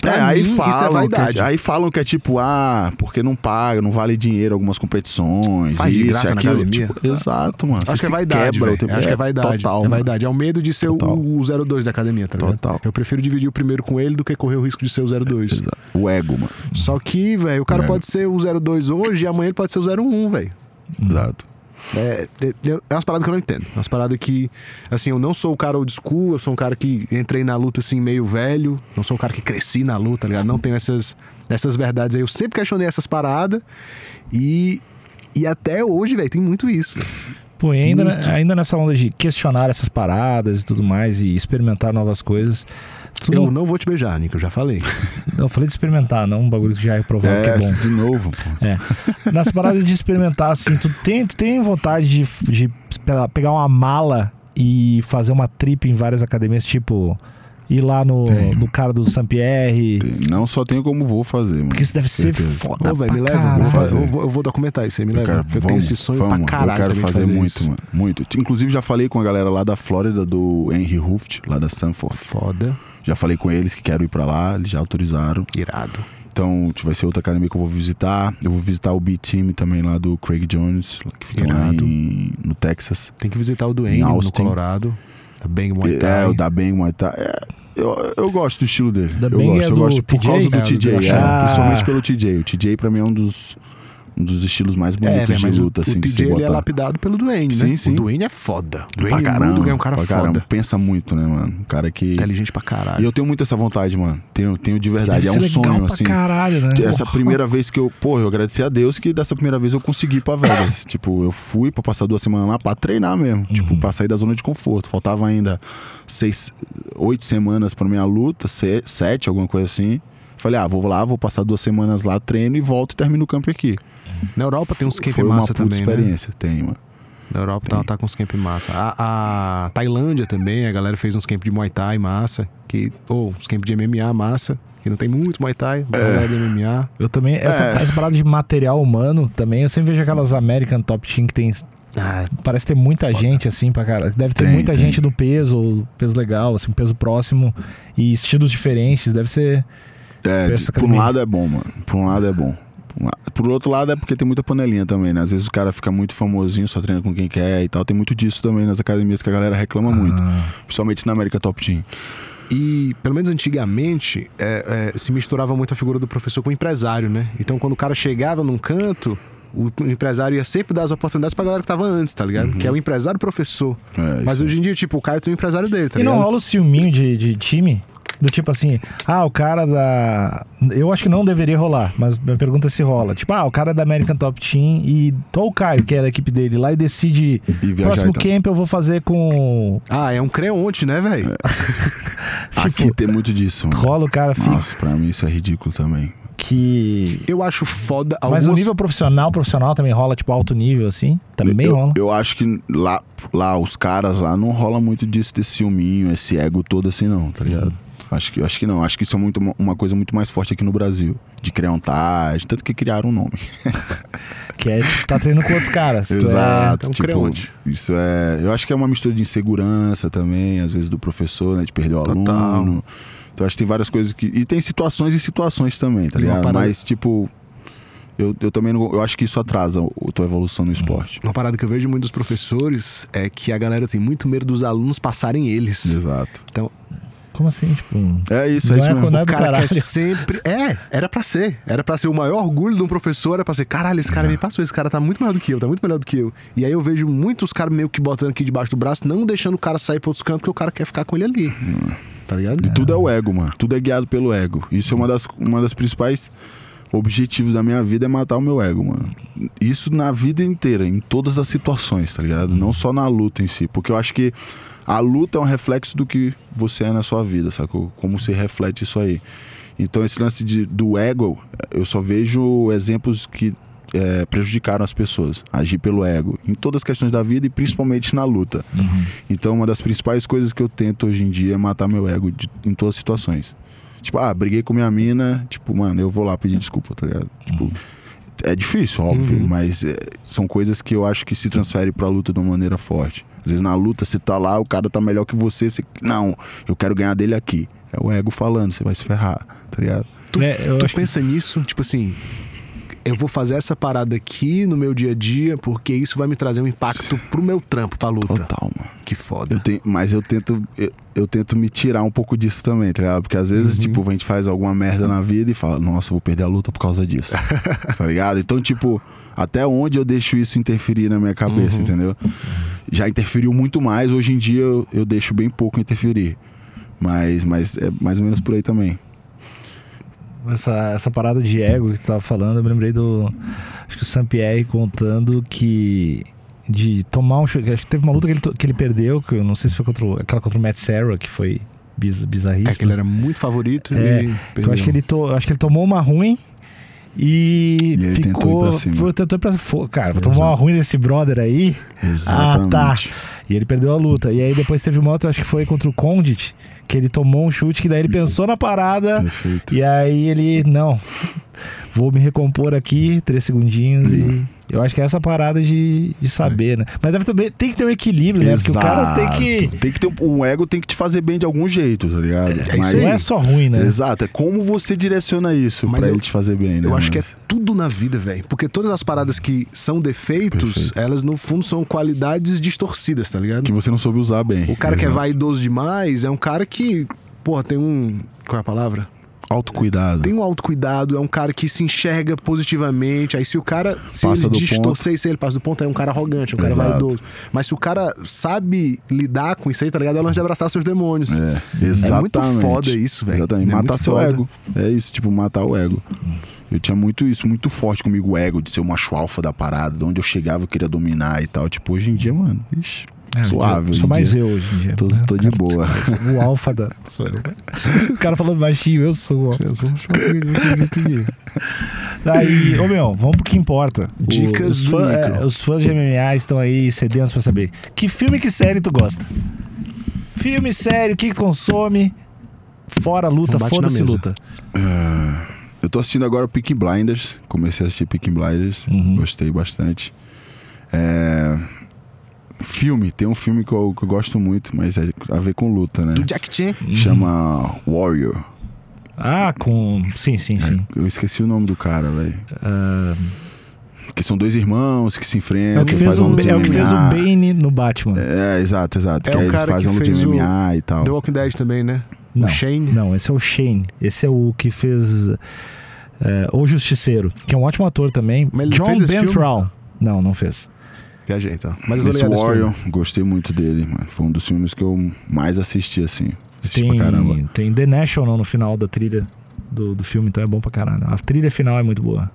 Pra É, aí mim, falam, isso é vaidade. Que, aí falam que é tipo, ah, porque não paga, não vale dinheiro algumas competições. Faz de isso, graça na aquilo. academia. Tipo, exato, mano. Acho Você que é vaidade, quebra o velho. tempo- Acho que é vaidade. Total, é vaidade. É o medo de ser o, Total. o 02 da academia, tá ligado? Total. Eu prefiro dividir o primeiro com ele do que correr o risco de ser o 02. Exato. O ego, mano. Só que, velho, o cara É. pode ser o 02 hoje e amanhã ele pode ser o 01, velho. Exato. É, é, umas paradas que eu não entendo. É umas paradas que, assim, eu não sou o cara old school, eu sou um cara que entrei na luta, assim, meio velho. Não sou um cara que cresci na luta, tá ligado? Não tenho essas, dessas verdades aí. Eu sempre questionei essas paradas e, e até hoje, velho, tem muito isso. Pô, e ainda, Muito. ainda nessa onda de questionar essas paradas e tudo mais e experimentar novas coisas. Tu Eu não, não vou te beijar, Nico, eu já falei. [LAUGHS] eu falei de experimentar, não um bagulho que já é provado que é bom. de novo, pô. É. Nas paradas de experimentar, assim, tu tem, tu tem vontade de, de pe- pegar uma mala e fazer uma trip em várias academias, tipo, ir lá no, no cara do Sampierre. Não só tenho como vou fazer, mano. Porque isso deve ser Certeza. foda. Ô, velho, me leva, eu vou, fazer, fazer. eu, vou, eu vou documentar isso aí, me leva. Cara, porque eu tenho esse sonho vamos, pra caralho. Eu quero de fazer, muito, isso. mano. Muito. Inclusive, já falei com a galera lá da Flórida, do Henry Ruft, lá da Sanford. Foda, Já falei com eles que quero ir pra lá, eles já autorizaram. irado. Então, vai ser outra academia que eu vou visitar. Eu vou visitar o B-Team também lá do Craig Jones, que fica lá em, no Texas. Tem que visitar o Em no. Colorado. Tá bem Muay Thai. É, o da Bang Muay Thai. É, eu, eu gosto do estilo dele. Da eu Bang gosto, é eu do gosto por TJ? causa do É, do TJ, é, Dillashaw. principalmente pelo TJ. O TJ pra mim é um dos, um dos estilos mais É, bonitos velho, de mas luta, o, assim, o de TJ ele é lapidado pelo Duane, né? Sim, sim. O Duane é foda. Pra Duane caramba, Mudo é um cara pra foda. caramba. Pensa muito, né, mano? Um cara que... Inteligente pra E caralho. eu tenho muito essa vontade, mano. Tenho, tenho de verdade. É um sonho, pra assim. caralho, né? Essa primeira vez que eu, pô, eu agradeci a Deus que dessa primeira vez eu consegui ir pra Vegas. [LAUGHS] tipo, eu fui pra passar duas semanas lá pra treinar mesmo. Tipo, pra sair da zona de conforto. Faltava ainda seis, oito semanas pra minha luta, se- sete, alguma coisa assim. Falei, ah, vou lá, vou passar duas semanas lá, treino e volto e termino o camp aqui. Na Europa tem uns camp Foi uma massa puta também, né? experiência, tem, mano. Na Europa tá, Tem. tá com uns camp massa. A, a Tailândia também, a galera fez uns camp de Muay Thai massa. Que, ou uns camp de MMA massa. Que não tem muito Muay Thai, mas É. de MMA. Eu também, essa, É. essa parada de material humano também, eu sempre vejo aquelas American Top Team que tem. Ah, Parece ter muita Foda. gente assim pra cara. Deve ter Tem, muita tem. gente do peso, peso legal, assim, peso próximo e estilos diferentes. Deve ser. É, por um academia. lado é bom, mano. Por um lado é bom. Por um outro lado é porque tem muita panelinha também, né? Às vezes o cara fica muito famosinho, só treina com quem quer e tal. Tem muito disso também nas academias que a galera reclama muito. Ah, Principalmente na América Top Team. E, pelo menos antigamente, é, é, se misturava muito a figura do professor com o empresário, né? Então, quando o cara chegava num canto, o empresário ia sempre dar as oportunidades pra galera que tava antes, tá ligado? Que é o empresário-professor. É, Mas hoje em dia, tipo, o Caio tem o empresário dele, tá e não ligado? rola o ciúminho de, de time? Do tipo assim, ah, o cara da. Eu acho que não deveria rolar, mas minha pergunta é se rola. Tipo, ah, o cara é da American Top Team e tô o Caio, que é da equipe dele, lá e decide. E viajar Próximo então. camp eu vou fazer com. Ah, é um creonte, né, velho? [LAUGHS] Aqui Tipo, tem muito disso, mano. rola o cara fica Nossa, pra mim isso é ridículo também. que. Eu acho foda Mas algumas... o nível profissional, profissional também rola, tipo, alto nível, assim? Também eu, rola. Eu acho que lá, lá, os caras lá não rola muito disso, desse ciúminho, esse ego todo assim, não, tá ligado? Acho que, acho que não. Acho que isso é muito, uma coisa muito mais forte aqui no Brasil. De creontagem, tanto que criaram um nome. [LAUGHS] Que é, tá treinando com outros caras. É- Exato. é um tipo, creonte. isso é. Eu acho que é uma mistura de insegurança também, às vezes do professor, né? De perder o Total. aluno. Então acho que tem várias coisas que. E tem situações e situações também, tá ligado? Mas, tipo. Eu, eu também não. Eu acho que isso atrasa a tua evolução no esporte. Uma parada que eu vejo muito dos professores é que a galera tem muito medo dos alunos passarem eles. Exato. Então, Como assim, tipo. É isso, é isso é mesmo. é o cara caralho. quer sempre. É, era pra ser. Era pra ser o maior orgulho de um professor, era pra ser, caralho, esse cara me passou, esse cara tá muito melhor do que eu, tá muito melhor do que eu. E aí eu vejo muitos caras meio que botando aqui debaixo do braço, não deixando o cara sair pra outros cantos, porque o cara quer ficar com ele ali. Tá ligado? E tudo é o ego, mano. Tudo é guiado pelo ego. Isso é uma das, uma das principais objetivos da minha vida é matar o meu ego, mano. Isso na vida inteira, em todas as situações, tá ligado? Não só na luta em si. Porque eu acho que a luta é um reflexo do que você é na sua vida, sacou? Como você reflete isso aí. Então esse lance de, do ego, eu só vejo exemplos que é, prejudicaram as pessoas. Agir pelo ego. Em todas as questões da vida e principalmente na luta. Então, uma das principais coisas que eu tento hoje em dia é matar meu ego de- em todas as situações. Tipo, ah, briguei com minha mina, tipo, mano, eu vou lá pedir desculpa, tá ligado? Tipo, é difícil, óbvio, Uhum. mas é, são coisas que eu acho que se transferem pra luta de uma maneira forte. Às vezes na luta você tá lá, o cara tá melhor que você, você. Não, eu quero ganhar dele aqui. É o ego falando, você vai se ferrar, tá ligado? Tu, É, tu acho que- pensa nisso, tipo assim, eu vou fazer essa parada aqui no meu dia a dia, porque isso vai me trazer um impacto pro meu trampo, pra luta. Total, mano. Que foda. Eu tenho, mas eu tento, eu, eu tento me tirar um pouco disso também, tá ligado? Porque às vezes, Uhum. tipo, a gente faz alguma merda na vida e fala, nossa, eu vou perder a luta por causa disso. [LAUGHS] tá ligado? Então, tipo, até onde eu deixo isso interferir na minha cabeça, Uhum. entendeu? Já interferiu muito mais, hoje em dia eu, eu deixo bem pouco interferir. Mas, mas é mais ou menos por aí também. essa, essa parada de ego que você tava falando, eu me lembrei do. Acho que o Saint-Pierre contando que. De tomar um. Acho que teve uma luta que ele, que ele perdeu, que eu não sei se foi contra o, aquela contra o Matt Serra, que foi biz, bizarríssima. É que ele era muito favorito É, e eu acho que ele, to, acho que ele tomou uma ruim e, E ele tentou ir ficou. pra cima. Foi, tentou ir pra Cara, vou tomar uma ruim desse brother aí. Exatamente. Ah, tá. E ele perdeu a luta. E aí depois teve uma outra, acho que foi contra o Condit, que ele tomou um chute que daí ele pensou na parada. Perfeito. E aí ele, não, vou me recompor aqui, três segundinhos Uhum. e. Eu acho que é essa parada de, de saber, né? Mas deve também, tem que ter um equilíbrio, né? Porque o cara tem que. Exato. Tem que ter um, um ego tem que te fazer bem de algum jeito, tá ligado? isso Mas- aí. Não é só ruim, né? Exato, é como você direciona isso Mas pra eu- ele te fazer bem, né? Eu acho que é tudo na vida, velho. Porque todas as paradas que são defeitos, Perfeito. elas no fundo são qualidades distorcidas, tá ligado? que você não soube usar bem. O cara que é Exato. vaidoso demais é um cara que, porra, tem um. Qual é a palavra? Autocuidado. Tem um autocuidado, é um cara que se enxerga positivamente. Aí se o cara. Se Passa ele distorcer aí, ele passa do ponto, é um cara arrogante, é um cara Exato. vaidoso. Mas se o cara sabe lidar com isso aí, tá ligado? É longe de abraçar seus demônios. É, exatamente. muito foda isso, velho. Exatamente. É matar seu foda. ego. É isso, tipo, matar o ego. Eu tinha muito isso, muito forte comigo, o ego de ser o macho alfa da parada, de onde eu chegava eu queria dominar e tal. Tipo, hoje em dia, mano, ixi, É, suave. Sou mais dia. eu hoje em dia. Tô, né? tô de boa. [LAUGHS] O alfa da. [LAUGHS] Sou eu. O cara falando baixinho, eu sou. ó. Eu sou um choque. Aí, ô meu, vamos pro que importa. O- Dicas os, do fã- Nico. é, os fãs de MMA estão aí sedentos pra saber. Que filme, que série tu gosta? Filme, série, o que, consome? Fora luta, foda-se luta. Ah, eu tô assistindo agora Peaky Blinders. Comecei a assistir Peaky Blinders. Uhum. Gostei bastante. É, Filme, tem um filme que eu, que eu gosto muito, mas é a ver com luta, né? Do Jack Chan. Chama Warrior. Ah, com. Sim, sim, sim. Eu esqueci o nome do cara, velho. Ah, Que são dois irmãos que se enfrentam. é, o que fez o, luta é o que fez o. Bane no Batman. É, exato, exato. É que o cara fazem que fez de o MMA e tal. The Walking Dead também, né? Não. O Shane. Não, esse é o Shane. Esse é o que fez é, O Justiceiro, que é um ótimo ator também. Mas ele John? Benthral. Não, não fez. Viajei então. Mas eu nesse Warrior, gostei muito dele, mano. Foi um dos filmes que eu mais assisti, assim. Assisti pra caramba. Tem, tem The National no final da trilha do, do filme, então é bom pra caralho. A trilha final é muito boa.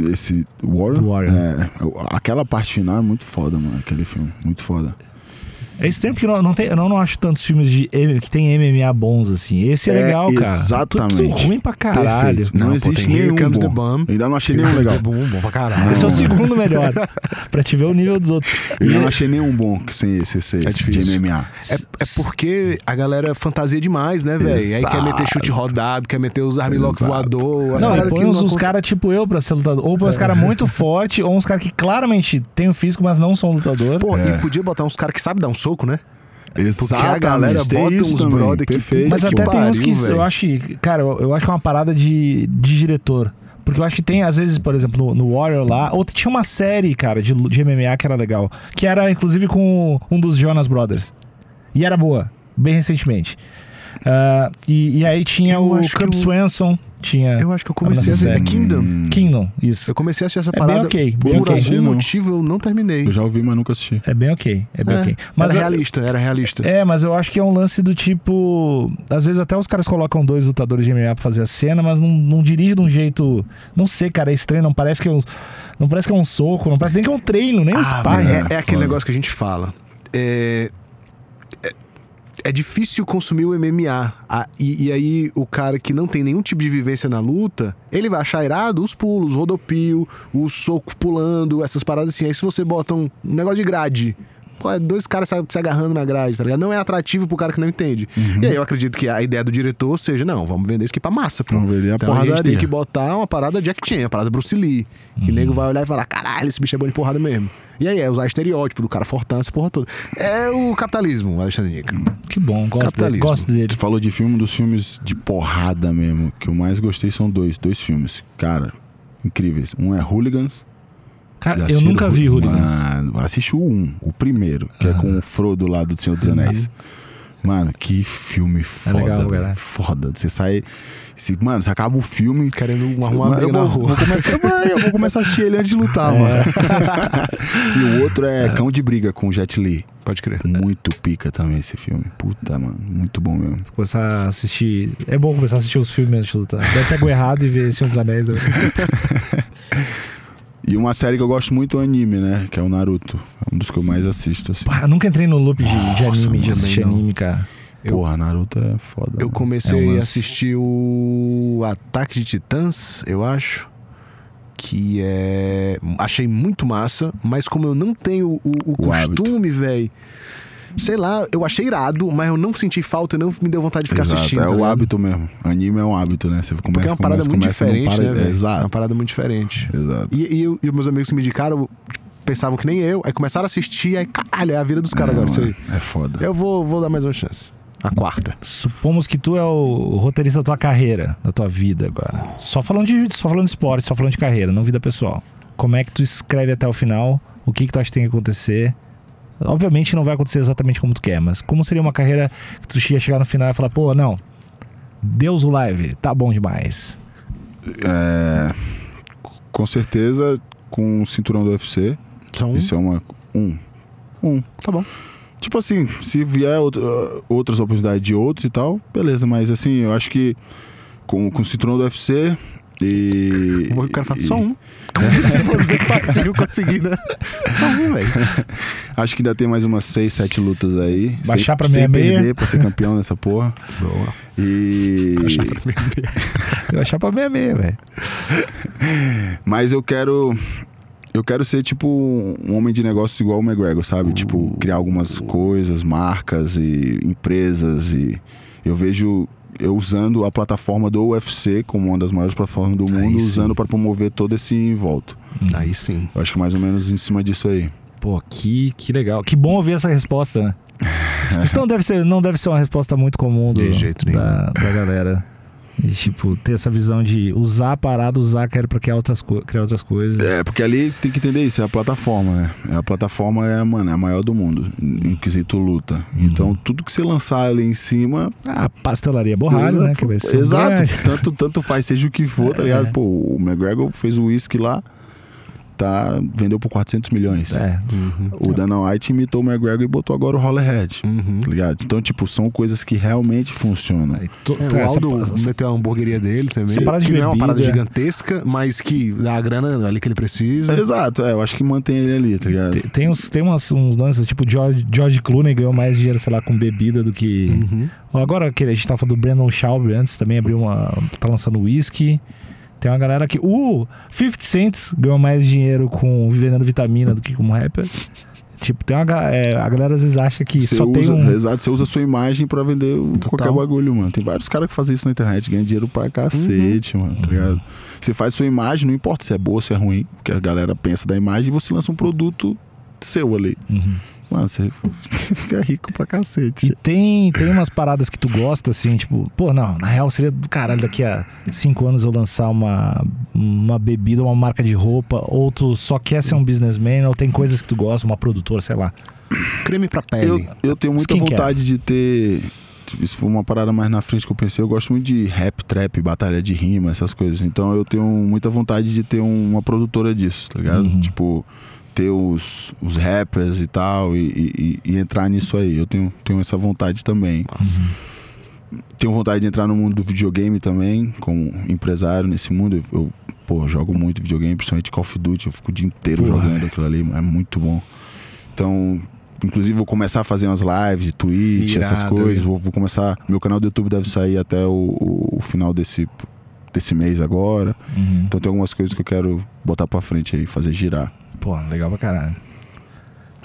Esse Warrior? Do Warrior. É, aquela parte final é muito foda, mano. Aquele filme, muito foda. É estranho porque não, não tem, eu não, não acho tantos filmes de que tem MMA bons assim. Esse é, É, legal, cara. exatamente. Tudo ruim pra caralho. Perfeito. Não, Não, pô, existe tem Here nenhum Comes bom. the. Eu ainda não achei nenhum legal. [LAUGHS] Boom, bom pra caralho. Esse é o segundo melhor. [LAUGHS] pra te ver o nível dos outros. Eu ainda não achei nenhum bom que sem esse, esse, esse difícil. de MMA. É, é porque a galera fantasia demais, né, velho? Aí quer meter chute rodado, quer meter os armlock voador. Não, põe uns, não caras tipo eu pra ser lutador. Ou põe uns caras muito fortes, ou uns caras que claramente têm o físico, mas não são lutador. Pô, É. e podia botar uns caras que sabem dar um soco, né? Porque a galera bota uns também, brother que- perfeito. Mas que até tem uns que velho. eu acho que, cara, eu, eu acho que é uma parada de, de diretor. Porque eu acho que tem, às vezes, por exemplo, no, no Warrior lá, ou tinha uma série, cara, de, de MMA que era legal. Que era, inclusive, com um dos Jonas Brothers. E era boa, bem recentemente. Ah, e, e aí tinha Eu o Kurt eu- Swanson, tinha Eu acho que eu comecei a assistir. É. Kingdom. Hum, Kingdom, isso. Eu comecei a assistir essa É bem parada. ok, bem Por ok. algum motivo eu não terminei. Eu já ouvi, mas nunca assisti. É bem ok, é bem É, ok. Mas era realista, era realista. É, mas eu acho que é um lance do tipo. Às vezes até os caras colocam dois lutadores de MMA pra fazer a cena, mas não, não dirige de um jeito. Não sei, cara, é estranho, não parece que é um. Não parece que é um soco, não parece nem que é um treino, nem um Ah, sparring. é, é, aquele negócio que a gente fala. É, é difícil consumir o MMA. E, e aí, o cara que não tem nenhum tipo de vivência na luta, ele vai achar irado os pulos, o rodopio, o soco pulando, essas paradas assim. Aí, se você bota um negócio de grade. É dois caras se agarrando na grade, tá ligado? Não é atrativo pro cara que não entende. Uhum. E aí eu acredito que a ideia do diretor seja, não, vamos vender isso aqui pra massa, pô. Vamos vender a então a gente tem porradaria. que botar uma parada Jack Chan, uma parada Bruce Lee. Que o nego vai olhar e falar, caralho, esse bicho é bom de porrada mesmo. E aí é usar estereótipo do cara fortão, essa porra toda. É o capitalismo, Alexandre Nica. Que bom, gosto dele. Capitalismo. Gosto dele. Tu falou de filme, um dos filmes de porrada mesmo, que eu mais gostei são dois, dois filmes. Cara, incríveis. Um é Hooligans. Cara, eu nunca vi Hooligans. Mano, assiste o um, o primeiro, que é com o Frodo lá do Senhor dos Anéis. Mano, que filme foda. legal, velho. cara. Foda. Você sai. mano, você acaba o filme. Querendo arrumar uma eu, briga na vou, rua. vou começar, [LAUGHS] vai, eu vou começar a assistir ele antes de lutar, É. mano. e o outro é Cão de Briga com o Jet Li. Pode crer. Muito pica também esse filme. Puta, mano. Muito bom mesmo. Começar a assistir. É bom começar a assistir os filmes antes de lutar. Deve pego errado e ver Senhor dos Anéis. [LAUGHS] E uma série que eu gosto muito é o anime, né? Que é o Naruto. É um dos que eu mais assisto, assim. Pá, eu nunca entrei no loop de, de Nossa, anime, de assistir anime, cara. eu- Porra, Naruto é foda. Eu né? comecei É um a assistir o Ataque de Titãs, eu acho. Que é. Achei muito massa, mas como eu não tenho o, o O costume, velho. Sei lá, eu achei irado, mas eu não senti falta e não me deu vontade de ficar Exato, assistindo. É tá o ligado? hábito mesmo. Anime é um hábito, né? Você começa, Porque é uma parada começa, muito começa, diferente, para- né, é, velho? É Exato. uma parada muito diferente. Exato. E, e, eu- e os meus amigos que me indicaram pensavam que nem eu, aí começaram a assistir, aí caralho, é a vida dos caras É, agora, isso aí. É foda. Eu vou, vou dar mais uma chance. A quarta. Supomos que tu é o roteirista da tua carreira, da tua vida agora. Só falando de, só falando de esporte, só falando de carreira, não vida pessoal. Como é que tu escreve até o final? O que que tu acha que tem que acontecer? Obviamente não vai acontecer exatamente como tu quer, mas como seria uma carreira que tu ia chegar no final e falar, pô, não, Deus o live, tá bom demais. É, com certeza, com o cinturão do UFC, Só um. isso é uma. Um. Um. Tá bom. Tipo assim, se vier outro- outras oportunidades de outros e tal, beleza, mas assim, eu acho que com, com o cinturão do UFC e. O cara fala e- só um. Se fosse bem fácil conseguir, né? Só um, velho. Acho que ainda tem mais umas 6, 7 lutas aí. Baixar sem, pra sem 66. perder pra ser campeão nessa porra. Boa. E. Achar [LAUGHS] pra meia meia, velho. Mas eu quero. Eu quero ser, tipo, um homem de negócios igual o McGregor, sabe? Tipo, criar algumas coisas, marcas e empresas. E eu vejo usando a plataforma do UFC como uma das maiores plataformas do Aí mundo, sim. usando para promover todo esse em volta. Aí sim. Eu acho que mais ou menos em cima disso aí. Pô, que, que legal. Que bom ouvir essa resposta, né? [LAUGHS] Isso não deve ser, não deve ser uma resposta muito comum do, De jeito nenhum. da, da galera. E, tipo, ter essa visão de usar a parada, usar a pra criar outras, criar outras coisas. É, porque ali você tem que entender isso, é a plataforma, né? A plataforma é, mano, é a maior do mundo, em quesito luta. Então, tudo que você lançar ali em cima, A pastelaria borralho, né? Que vai ser Exato. Tanto, tanto faz, seja o que for, tá [LAUGHS] É. ligado? Pô, o McGregor fez o uísque lá, tá, vendeu por 400 milhões. É. Uhum. O Dana White imitou o McGregor e botou agora o Rollerhead, Uhum. tá ligado? Então, tipo, são coisas que realmente funcionam. É, tá, o Aldo essa- meteu a hamburgueria dele também. Essa parada de que não é uma parada bebida. gigantesca, mas que dá a grana ali que ele precisa. Exato, é, eu acho que mantém ele ali, tá ligado? Tem, tem uns, tem umas, uns lances, tipo, George, George Clooney ganhou mais dinheiro, sei lá, com bebida do que. Uhum. Agora que a gente tá falando do Brandon Schaub antes, também abriu uma. tá lançando whisky. Tem uma galera que. Uh! 50 Cent ganhou mais dinheiro com vendendo vitamina do que como rapper. Tipo, tem uma. é, a galera às vezes acha que Você só usa, tem um. Exato, você usa a sua imagem pra vender o- Total. qualquer bagulho, mano. Tem vários caras que fazem isso na internet, ganham dinheiro pra cacete, mano, tá ligado? Você faz sua imagem, não importa se é boa ou se é ruim, porque a galera pensa da imagem e você lança um produto seu ali. Uhum. Mano, você [LAUGHS] fica rico pra E cacete. tem, tem umas paradas que tu gosta, assim, tipo, pô, não, na real seria do caralho daqui a cinco anos eu lançar uma, uma bebida, uma marca de roupa, ou tu só quer ser um businessman, ou tem coisas que tu gosta, uma produtora, sei lá. Creme pra pele. Eu, eu tenho muita Skincare. vontade de ter. Isso foi uma parada mais na frente que eu pensei. Eu gosto muito de rap, trap, batalha de rima, essas coisas. Então eu tenho muita vontade de ter um- uma produtora disso, tá ligado? Uhum. Tipo, ter os, os rappers e tal e, e- e entrar nisso aí. Eu tenho, tenho essa vontade também. Nossa. Tenho vontade de entrar no mundo do videogame também, como empresário nesse mundo. Eu, eu, pô, jogo muito videogame, principalmente Call of Duty. Eu fico o dia inteiro Porra. jogando aquilo ali, é muito bom. Então, inclusive, vou começar a fazer umas lives de Twitch, essas Irado, coisas. hein? Vou, vou começar. Meu canal do YouTube deve sair até o, o- o final desse, desse mês agora. Uhum. Então, tem algumas coisas que eu quero botar pra frente aí, fazer girar. Pô, legal pra caralho.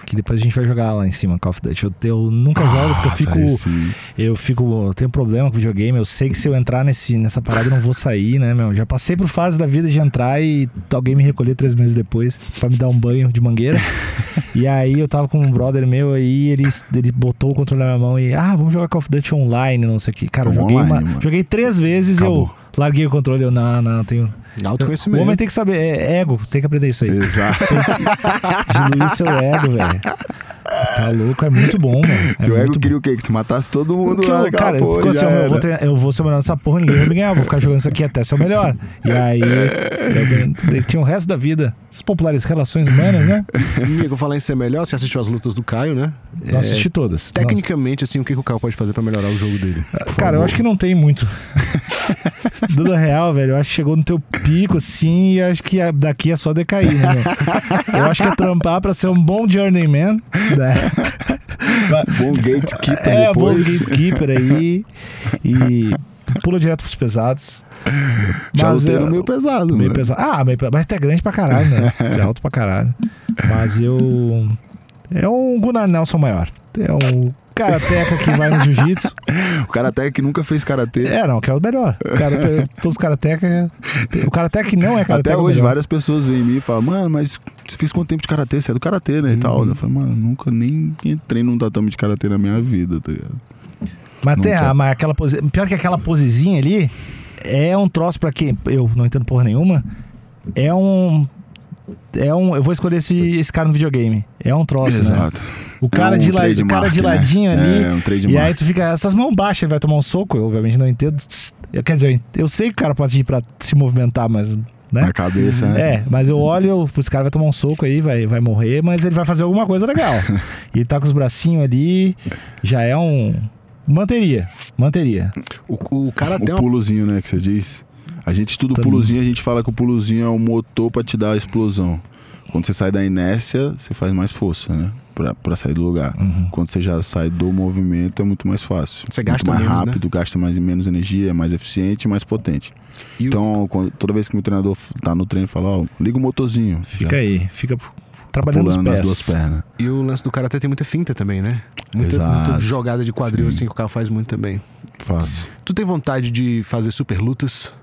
Que depois a gente vai jogar lá em cima Call of Duty. Eu, eu nunca jogo porque eu fico. Esse- Eu fico. Eu tenho problema com videogame. Eu sei que se eu entrar nesse, nessa parada eu não vou sair, né, meu? Já passei por fase da vida de entrar e alguém me recolher três meses depois pra me dar um banho de mangueira. [LAUGHS] e aí eu tava com um brother meu aí, ele, ele botou o controle na minha mão e. Ah, vamos jogar Call of Duty online, não sei o que. Cara, eu joguei, online, uma- joguei três vezes e eu larguei o controle. Eu, não, não, tenho. O Autoconhecimento. homem tem que saber, é ego, você tem que aprender isso aí. Exato. [LAUGHS] Diluir seu ego, velho. Tá louco, é muito bom, mano. É Teu ego queria o quê? Que se matasse todo mundo lá eu, cara, porra, ficou assim, eu, vou treinar- eu vou ser o melhor nessa porra, ninguém vai me ganhar, vou ficar jogando isso aqui até ser o melhor. E aí, eu- ele tinha o resto da vida. Essas populares relações humanas, né? Amigo, falar em ser melhor, você assistiu as lutas do Caio, né? Não assisti todas. Tecnicamente, assim, o que, que o Caio pode fazer pra melhorar o jogo dele? Cara, eu acho que não tem muito. [LAUGHS] Dando real, velho, eu acho que chegou no teu pico, assim, e acho que daqui é só decair, né? meu? Eu acho que é trampar pra ser um bom journeyman. Né? [LAUGHS] Bom gatekeeper É, bom depois. gatekeeper aí. E pula direto pros pesados. Já Mas eu- meio pesado, Meio né? pesado. Ah, meio pesado. Mas tu é grande pra caralho, né? É alto pra caralho. Mas eu. É um Gunnar Nelson maior. É um karateca que vai no jiu-jitsu. [LAUGHS] O até que nunca fez karatê. É, não, que é o melhor. O karate- todos os karateca. O karateca que não é karateca. Até é hoje, melhor. várias pessoas vêm em mim e falam, mano, mas você fez quanto tempo de karatê? Você é do karatê, né? E tal. Uhum. Eu falo, mano, nunca nem entrei num tatame de karatê na minha vida, tá ligado? Mas tem a, mas aquela pose. Pior que aquela posezinha ali é um troço pra quem. Eu não entendo porra nenhuma. É um. É um. Eu vou escolher esse, esse cara no videogame. É um troço, né? O cara, É um de, la, o cara de né? ladinho ali. É, um E trademark. aí tu fica, essas mãos baixas, ele vai tomar um soco, eu obviamente não entendo. Eu, quer dizer, eu sei que o cara pode ir pra se movimentar, mas. Né? Na cabeça, né? É, mas eu olho, esse cara vai tomar um soco aí, vai, vai morrer, mas ele vai fazer alguma coisa legal. [LAUGHS] e ele tá com os bracinhos ali, já é um. Manteria, manteria. O, o cara O tem uma... pulozinho, né, que você diz. A gente estuda o Tá pulozinho, a gente fala que o pulozinho é o motor pra te dar a explosão. Quando você sai da inércia, você faz mais força, né? Pra, pra sair do lugar. Uhum. Quando você já sai do movimento, é muito mais fácil. Você muito gasta mais menos, né? rápido, gasta mais menos energia, é mais eficiente e mais potente. E o- Então, quando- toda vez que o meu treinador tá no treino, fala, ó, liga o motorzinho. Fica aí, fica trabalhando os pulando pés. nas duas pernas. E o lance do karatê tem muita finta também, né? Muita, Exato. muita jogada de quadril, Sim. assim, que o cara faz muito também. Fácil. Tu tem vontade de fazer super lutas?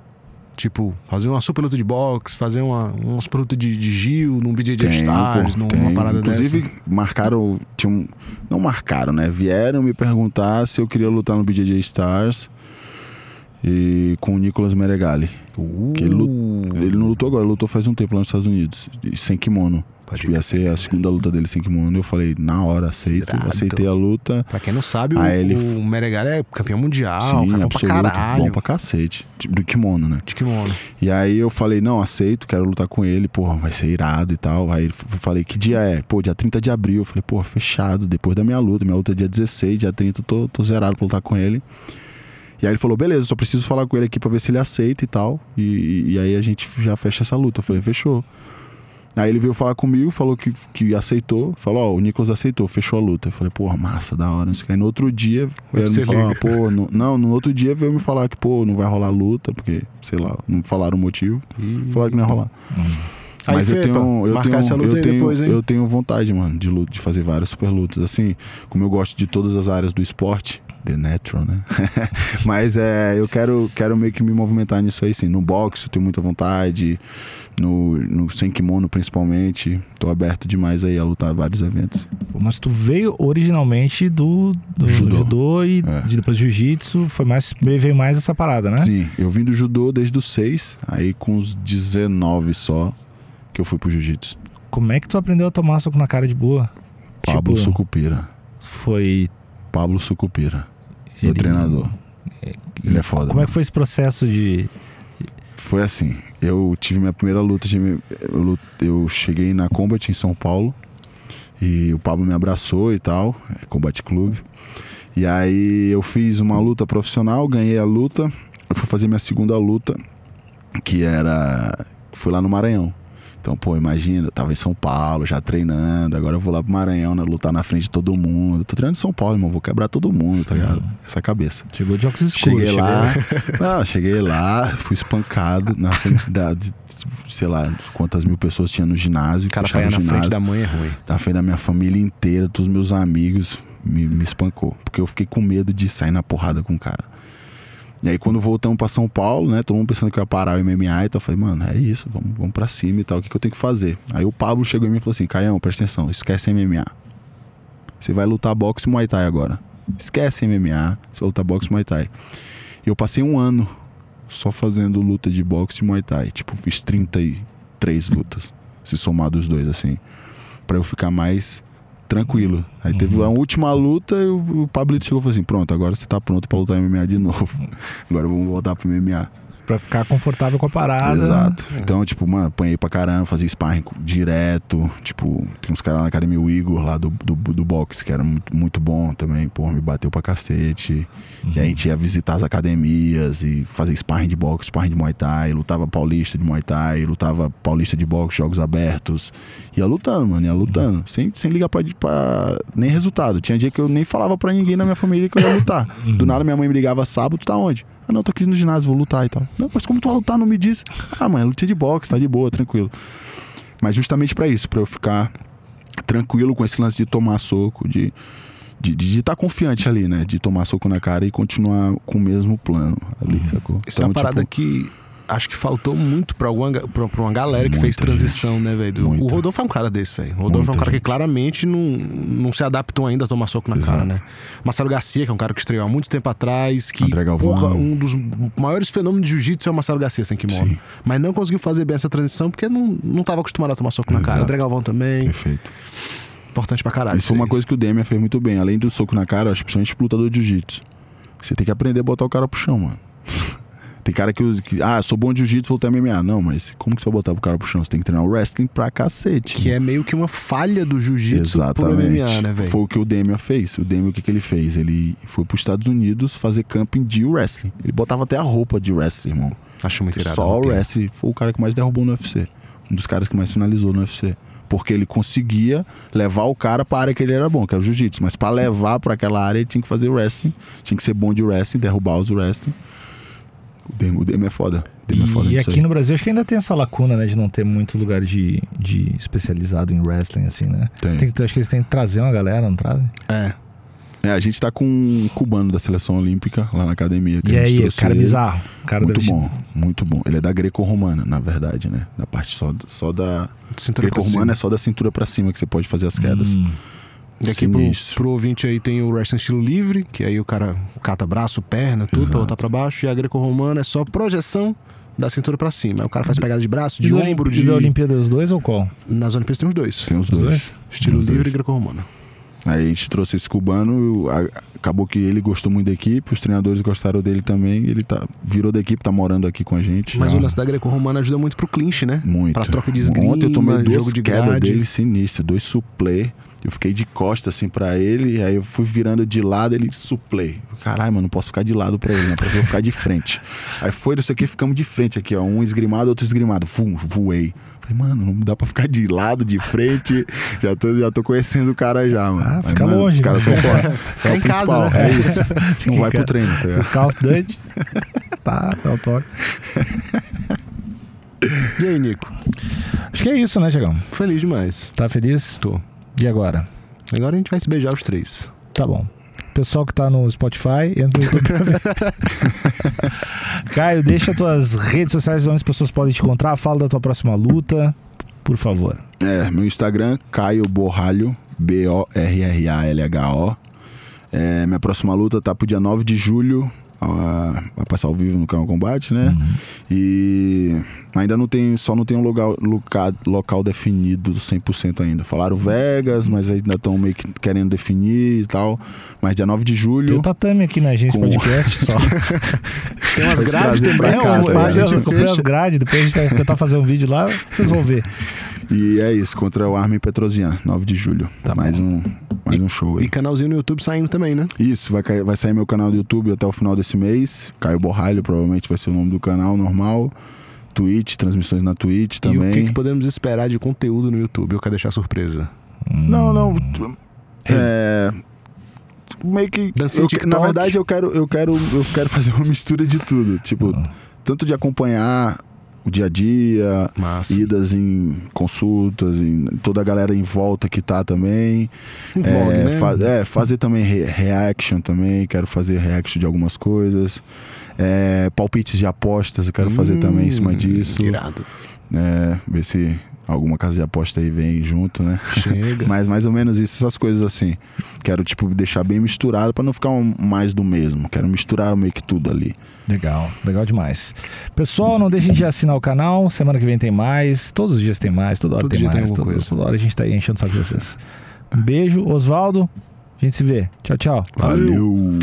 Tipo, fazer uma super luta de boxe, fazer uma, uma super luta de, de Gil, num BJJ Stars, pô, numa tenho. parada Inclusive, dessa. marcaram. Tinham, não marcaram, né? Vieram me perguntar se eu queria lutar no BJJ Stars e com o Nicolas Meregali. Uh, que ele Ele não lutou agora, ele lutou faz um tempo lá nos Estados Unidos, sem kimono. Pode Tipo, ia ser a segunda luta dele sem kimono. Eu falei, na hora, aceito. Irado. Aceitei a luta. Pra quem não sabe, o, ele- o Meregali é campeão mundial, Sim, cara bom pra absoluto. caralho. Bom pra cacete. Do kimono, né? De kimono. E aí eu falei, não, aceito, quero lutar com ele, porra, vai ser irado e tal. Aí eu falei, que dia é? Pô, dia 30 de abril. Eu falei, porra, fechado, depois da minha luta. Minha luta é dia 16, dia 30, eu tô, tô zerado pra lutar com ele. E aí ele falou, beleza, só preciso falar com ele aqui pra ver se ele aceita e tal. E, e aí a gente já fecha essa luta. Eu falei, fechou. Aí ele veio falar comigo, falou que, que aceitou. Falou, ó, o Nicolas aceitou, fechou a luta. Eu falei, porra, massa, da hora. Aí no outro dia, Você me liga. pô, no- não, no outro dia veio me falar que, pô, não vai rolar luta, porque, sei lá, não falaram o motivo. Falaram que não ia rolar. Aí, Mas eu Fepa, tenho, eu marcar tenho, essa luta eu aí tenho, depois, hein? Eu tenho vontade, mano, de, luta, de fazer várias super lutas. Assim, como eu gosto de todas as áreas do esporte, The Natural, né? [LAUGHS] Mas é, eu quero, quero meio que me movimentar nisso aí, sim. No boxe eu tenho muita vontade, no, no sem kimono principalmente. Tô aberto demais aí a lutar vários eventos. Mas tu veio originalmente do, do Judô. judô. e É. de depois jiu-jitsu, foi mais veio mais essa parada, né? Sim, eu vim do judô desde os 6, aí com os 19 só que eu fui pro jiu-jitsu. Como é que tu aprendeu a tomar soco na cara de boa? Pablo Tipo, Sucupira. Foi Pablo Sucupira, ele- treinador. Ele é foda. Como é que foi esse processo de Foi assim, eu tive minha primeira luta, de- eu, eu cheguei na Combat em São Paulo e o Pablo me abraçou e tal, é Combat Clube. E aí eu fiz uma luta profissional, ganhei a luta, eu fui fazer minha segunda luta, que era, fui lá no Maranhão. Então, pô, imagina, eu tava em São Paulo, já treinando, agora eu vou lá pro Maranhão, né, lutar na frente de todo mundo. Tô treinando em São Paulo, irmão, vou quebrar todo mundo, tá ligado? Essa cabeça. chegou de óculos escuros? Cheguei lá, [LAUGHS] não, cheguei lá, fui espancado na frente da, de, sei lá, quantas mil pessoas tinha no ginásio. O cara apanhar na frente da mãe é ruim. na frente da minha família inteira, todos os meus amigos, me, me espancou. Porque eu fiquei com medo de sair na porrada com o cara. E aí quando voltamos pra São Paulo, né, todo mundo pensando que eu ia parar o MMA, então eu falei, mano, é isso, vamos, vamos pra cima e tal, o que, que eu tenho que fazer? Aí o Pablo chegou em mim e falou assim, Caião, presta atenção, esquece MMA. Você vai lutar boxe e Muay Thai agora. Esquece MMA, você vai lutar boxe e Muay Thai. E eu passei um ano só fazendo luta de boxe e Muay Thai. Tipo, fiz 33 lutas, se somar dos dois, assim. Pra eu ficar mais tranquilo. Aí teve a última luta e o, o Pablito chegou e falou assim: pronto, agora você tá pronto pra lutar MMA de [LAUGHS] novo. Agora vamos voltar pro MMA. Pra ficar confortável com a parada. Exato. Então, tipo, mano, apanhei pra caramba, fazia sparring direto. Tipo, tem uns caras lá na academia, o Igor lá do, do, do boxe, que era muito, muito bom também. Pô, me bateu pra cacete. E aí a gente ia visitar as academias e fazer sparring de boxe, sparring de Muay Thai, lutava paulista de Muay Thai, lutava paulista de boxe, jogos abertos. Ia lutando, mano, ia lutando. Sem, sem ligar pra, pra nem resultado. Tinha dia que eu nem falava pra ninguém na minha família que eu ia lutar. Do nada minha mãe me ligava sábado, tu tá onde? Ah, não, tô aqui no ginásio, vou lutar e tal. Não, mas como tu vai lutar? Não me diz. Ah, mãe, luta de boxe, tá de boa, tranquilo. Mas justamente pra isso, pra eu ficar tranquilo com esse lance de tomar soco, de de estar tá confiante ali, né? De tomar soco na cara e continuar com o mesmo plano ali, sacou? Isso é uma parada tipo, que acho que faltou muito pra, alguma, pra, pra uma galera que Muita fez transição, né, velho? O Muita. Rodolfo é um cara desse, velho. O Rodolfo é um Muita cara que gente. claramente não, não se adaptou ainda a tomar soco na Exato. cara, né? Marcelo Garcia, que é um cara que estreou há muito tempo atrás, que, porra, um dos maiores fenômenos de jiu-jitsu é o Marcelo Garcia, sem kimono. Sim. Mas não conseguiu fazer bem essa transição porque não, não tava acostumado a tomar soco na cara. Exato. André Galvão também, Perfeito. importante pra caralho. Isso foi uma coisa que o Demian fez muito bem. Além do soco na cara, acho que principalmente pro lutador de jiu-jitsu. Você tem que aprender a botar o cara pro chão, mano. Tem cara que, que ah, sou bom de jiu-jitsu, vou lutar MMA. Não, mas como que você vai botar pro cara pro chão? Você tem que treinar o wrestling pra cacete. Que é meio que uma falha do jiu-jitsu pro. MMA, né, velho? Foi o que o Demian fez. O Demian, o que, que ele fez? Ele foi pros Estados Unidos fazer camping de wrestling. Ele botava até a roupa de wrestling, irmão. Acho muito irado. Só o wrestling foi o cara que mais derrubou no UFC. Um dos caras que mais finalizou no UFC. Porque ele conseguia levar o cara pra área que ele era bom, que era o jiu-jitsu. Mas pra levar pra aquela área, ele tinha que fazer wrestling. Tinha que ser bom de wrestling, derrubar os wrestling. O Demian, o Demian é foda. O Demian é foda E nisso aqui aí. no Brasil acho que ainda tem essa lacuna, né? De não ter muito lugar de, de especializado em wrestling, assim, né? Tem. Tem que, acho que eles têm que trazer uma galera, não trazem? É. É, a gente tá com um cubano da seleção olímpica lá na academia. que E a gente aí, trouxe cara ele. bizarro. O cara Muito deve- bom, muito bom. Ele é da greco-romana, na verdade, né? Da parte só, só da. Greco-romana é só da cintura pra cima que você pode fazer as quedas. Hum. E aqui pro, pro ouvinte aí tem o wrestling estilo livre, que aí o cara cata braço, perna, tudo Exato. pra botar pra baixo. E a greco-romana é só projeção da cintura pra cima. Aí o cara faz pegada de braço, de ombro, de... E da Olimpíada os dois ou qual? Nas Olimpíadas tem os dois. Tem os dois. dois? Estilo Os livre dois. e greco-romana. Aí a gente trouxe esse cubano, acabou que ele gostou muito da equipe, os treinadores gostaram dele também, ele tá, virou da equipe, tá morando aqui com a gente. Mas já. o lance da greco-romana ajuda muito pro clinch, né? Muito. Pra troca de esgrima, Ontem eu tomei duas jogo de grade. dele sinistro, dois suplê. Eu fiquei de costa assim pra ele, aí eu fui virando de lado, ele suplê. Caralho, mano, não posso ficar de lado pra ele, né? Pra eu ficar de frente. [LAUGHS] Aí foi isso aqui, ficamos de frente aqui, ó. Um esgrimado, outro esgrimado. Vum, voei. Falei, mano, não dá pra ficar de lado, de frente. [LAUGHS] já, tô, já tô conhecendo o cara já, mano. Ah, Mas, fica mano, longe, Os caras né? [LAUGHS] são fora. Fica em casa, né? É isso. Não vai pro treino, tá? O Call of Duty. tá, dá o toque. E aí, Nico? Acho que é isso, né, Tiagão? Feliz demais. Tá feliz? Tô. E agora? Agora a gente vai se beijar os três. Tá bom. Pessoal que tá no Spotify, entra no YouTube. [LAUGHS] Caio, deixa tuas redes sociais onde as pessoas podem te encontrar. Fala da tua próxima luta, por favor. É, meu Instagram, Caio Borralho, B-O-R-R-A-L-H-O. É, minha próxima luta tá pro dia 9 de julho. Vai passar ao vivo no canal Combate, né? E ainda não tem, só não tem um lugar, local, local definido 100% ainda. Falaram Vegas, mas ainda estão meio que querendo definir e tal. Mas dia 9 de Tem julho. o tatame aqui na gente Com- podcast só. [LAUGHS] Tem umas grades também, ó. cá, tá eu comprei as grades, depois a gente vai tentar fazer um vídeo lá, vocês vão ver. [LAUGHS] E é isso, contra o Armin Petrosian, 9 de julho. Tá mais um, mais um show aí. E canalzinho no YouTube saindo também, né? Isso, vai, vai sair meu canal do YouTube até o final desse mês. Caio Borralho, provavelmente vai ser o nome do canal normal. Twitch, transmissões na Twitch E também. o que, que podemos esperar de conteúdo no YouTube? Eu quero deixar surpresa. Não, não. t- É. Meio que. Eu- na verdade, eu quero, eu, quero, eu quero fazer uma [LAUGHS] mistura de tudo. Tipo, tanto de acompanhar o dia a dia, Massa. idas em consultas, em toda a galera em volta que tá também. Um vlog, é, né? fa- é, fazer também re- reaction também, quero fazer reaction de algumas coisas. É, palpites de apostas, eu quero fazer também em cima Hum, disso. Irado. É, ver se alguma casa de aposta aí vem junto, né? Chega. [LAUGHS] Mas mais ou menos isso, essas coisas assim. Quero, tipo, deixar bem misturado pra não ficar um- mais do mesmo. Quero misturar meio que tudo ali. Legal, legal demais. Pessoal, não deixem de assinar o canal. Semana que vem tem mais. Todos os dias tem mais, toda hora Todo tem dia tem mais. alguma toda, coisa. toda hora a gente tá aí enchendo o saco de vocês. Um beijo, Osvaldo. A gente se vê. Tchau, tchau. Valeu.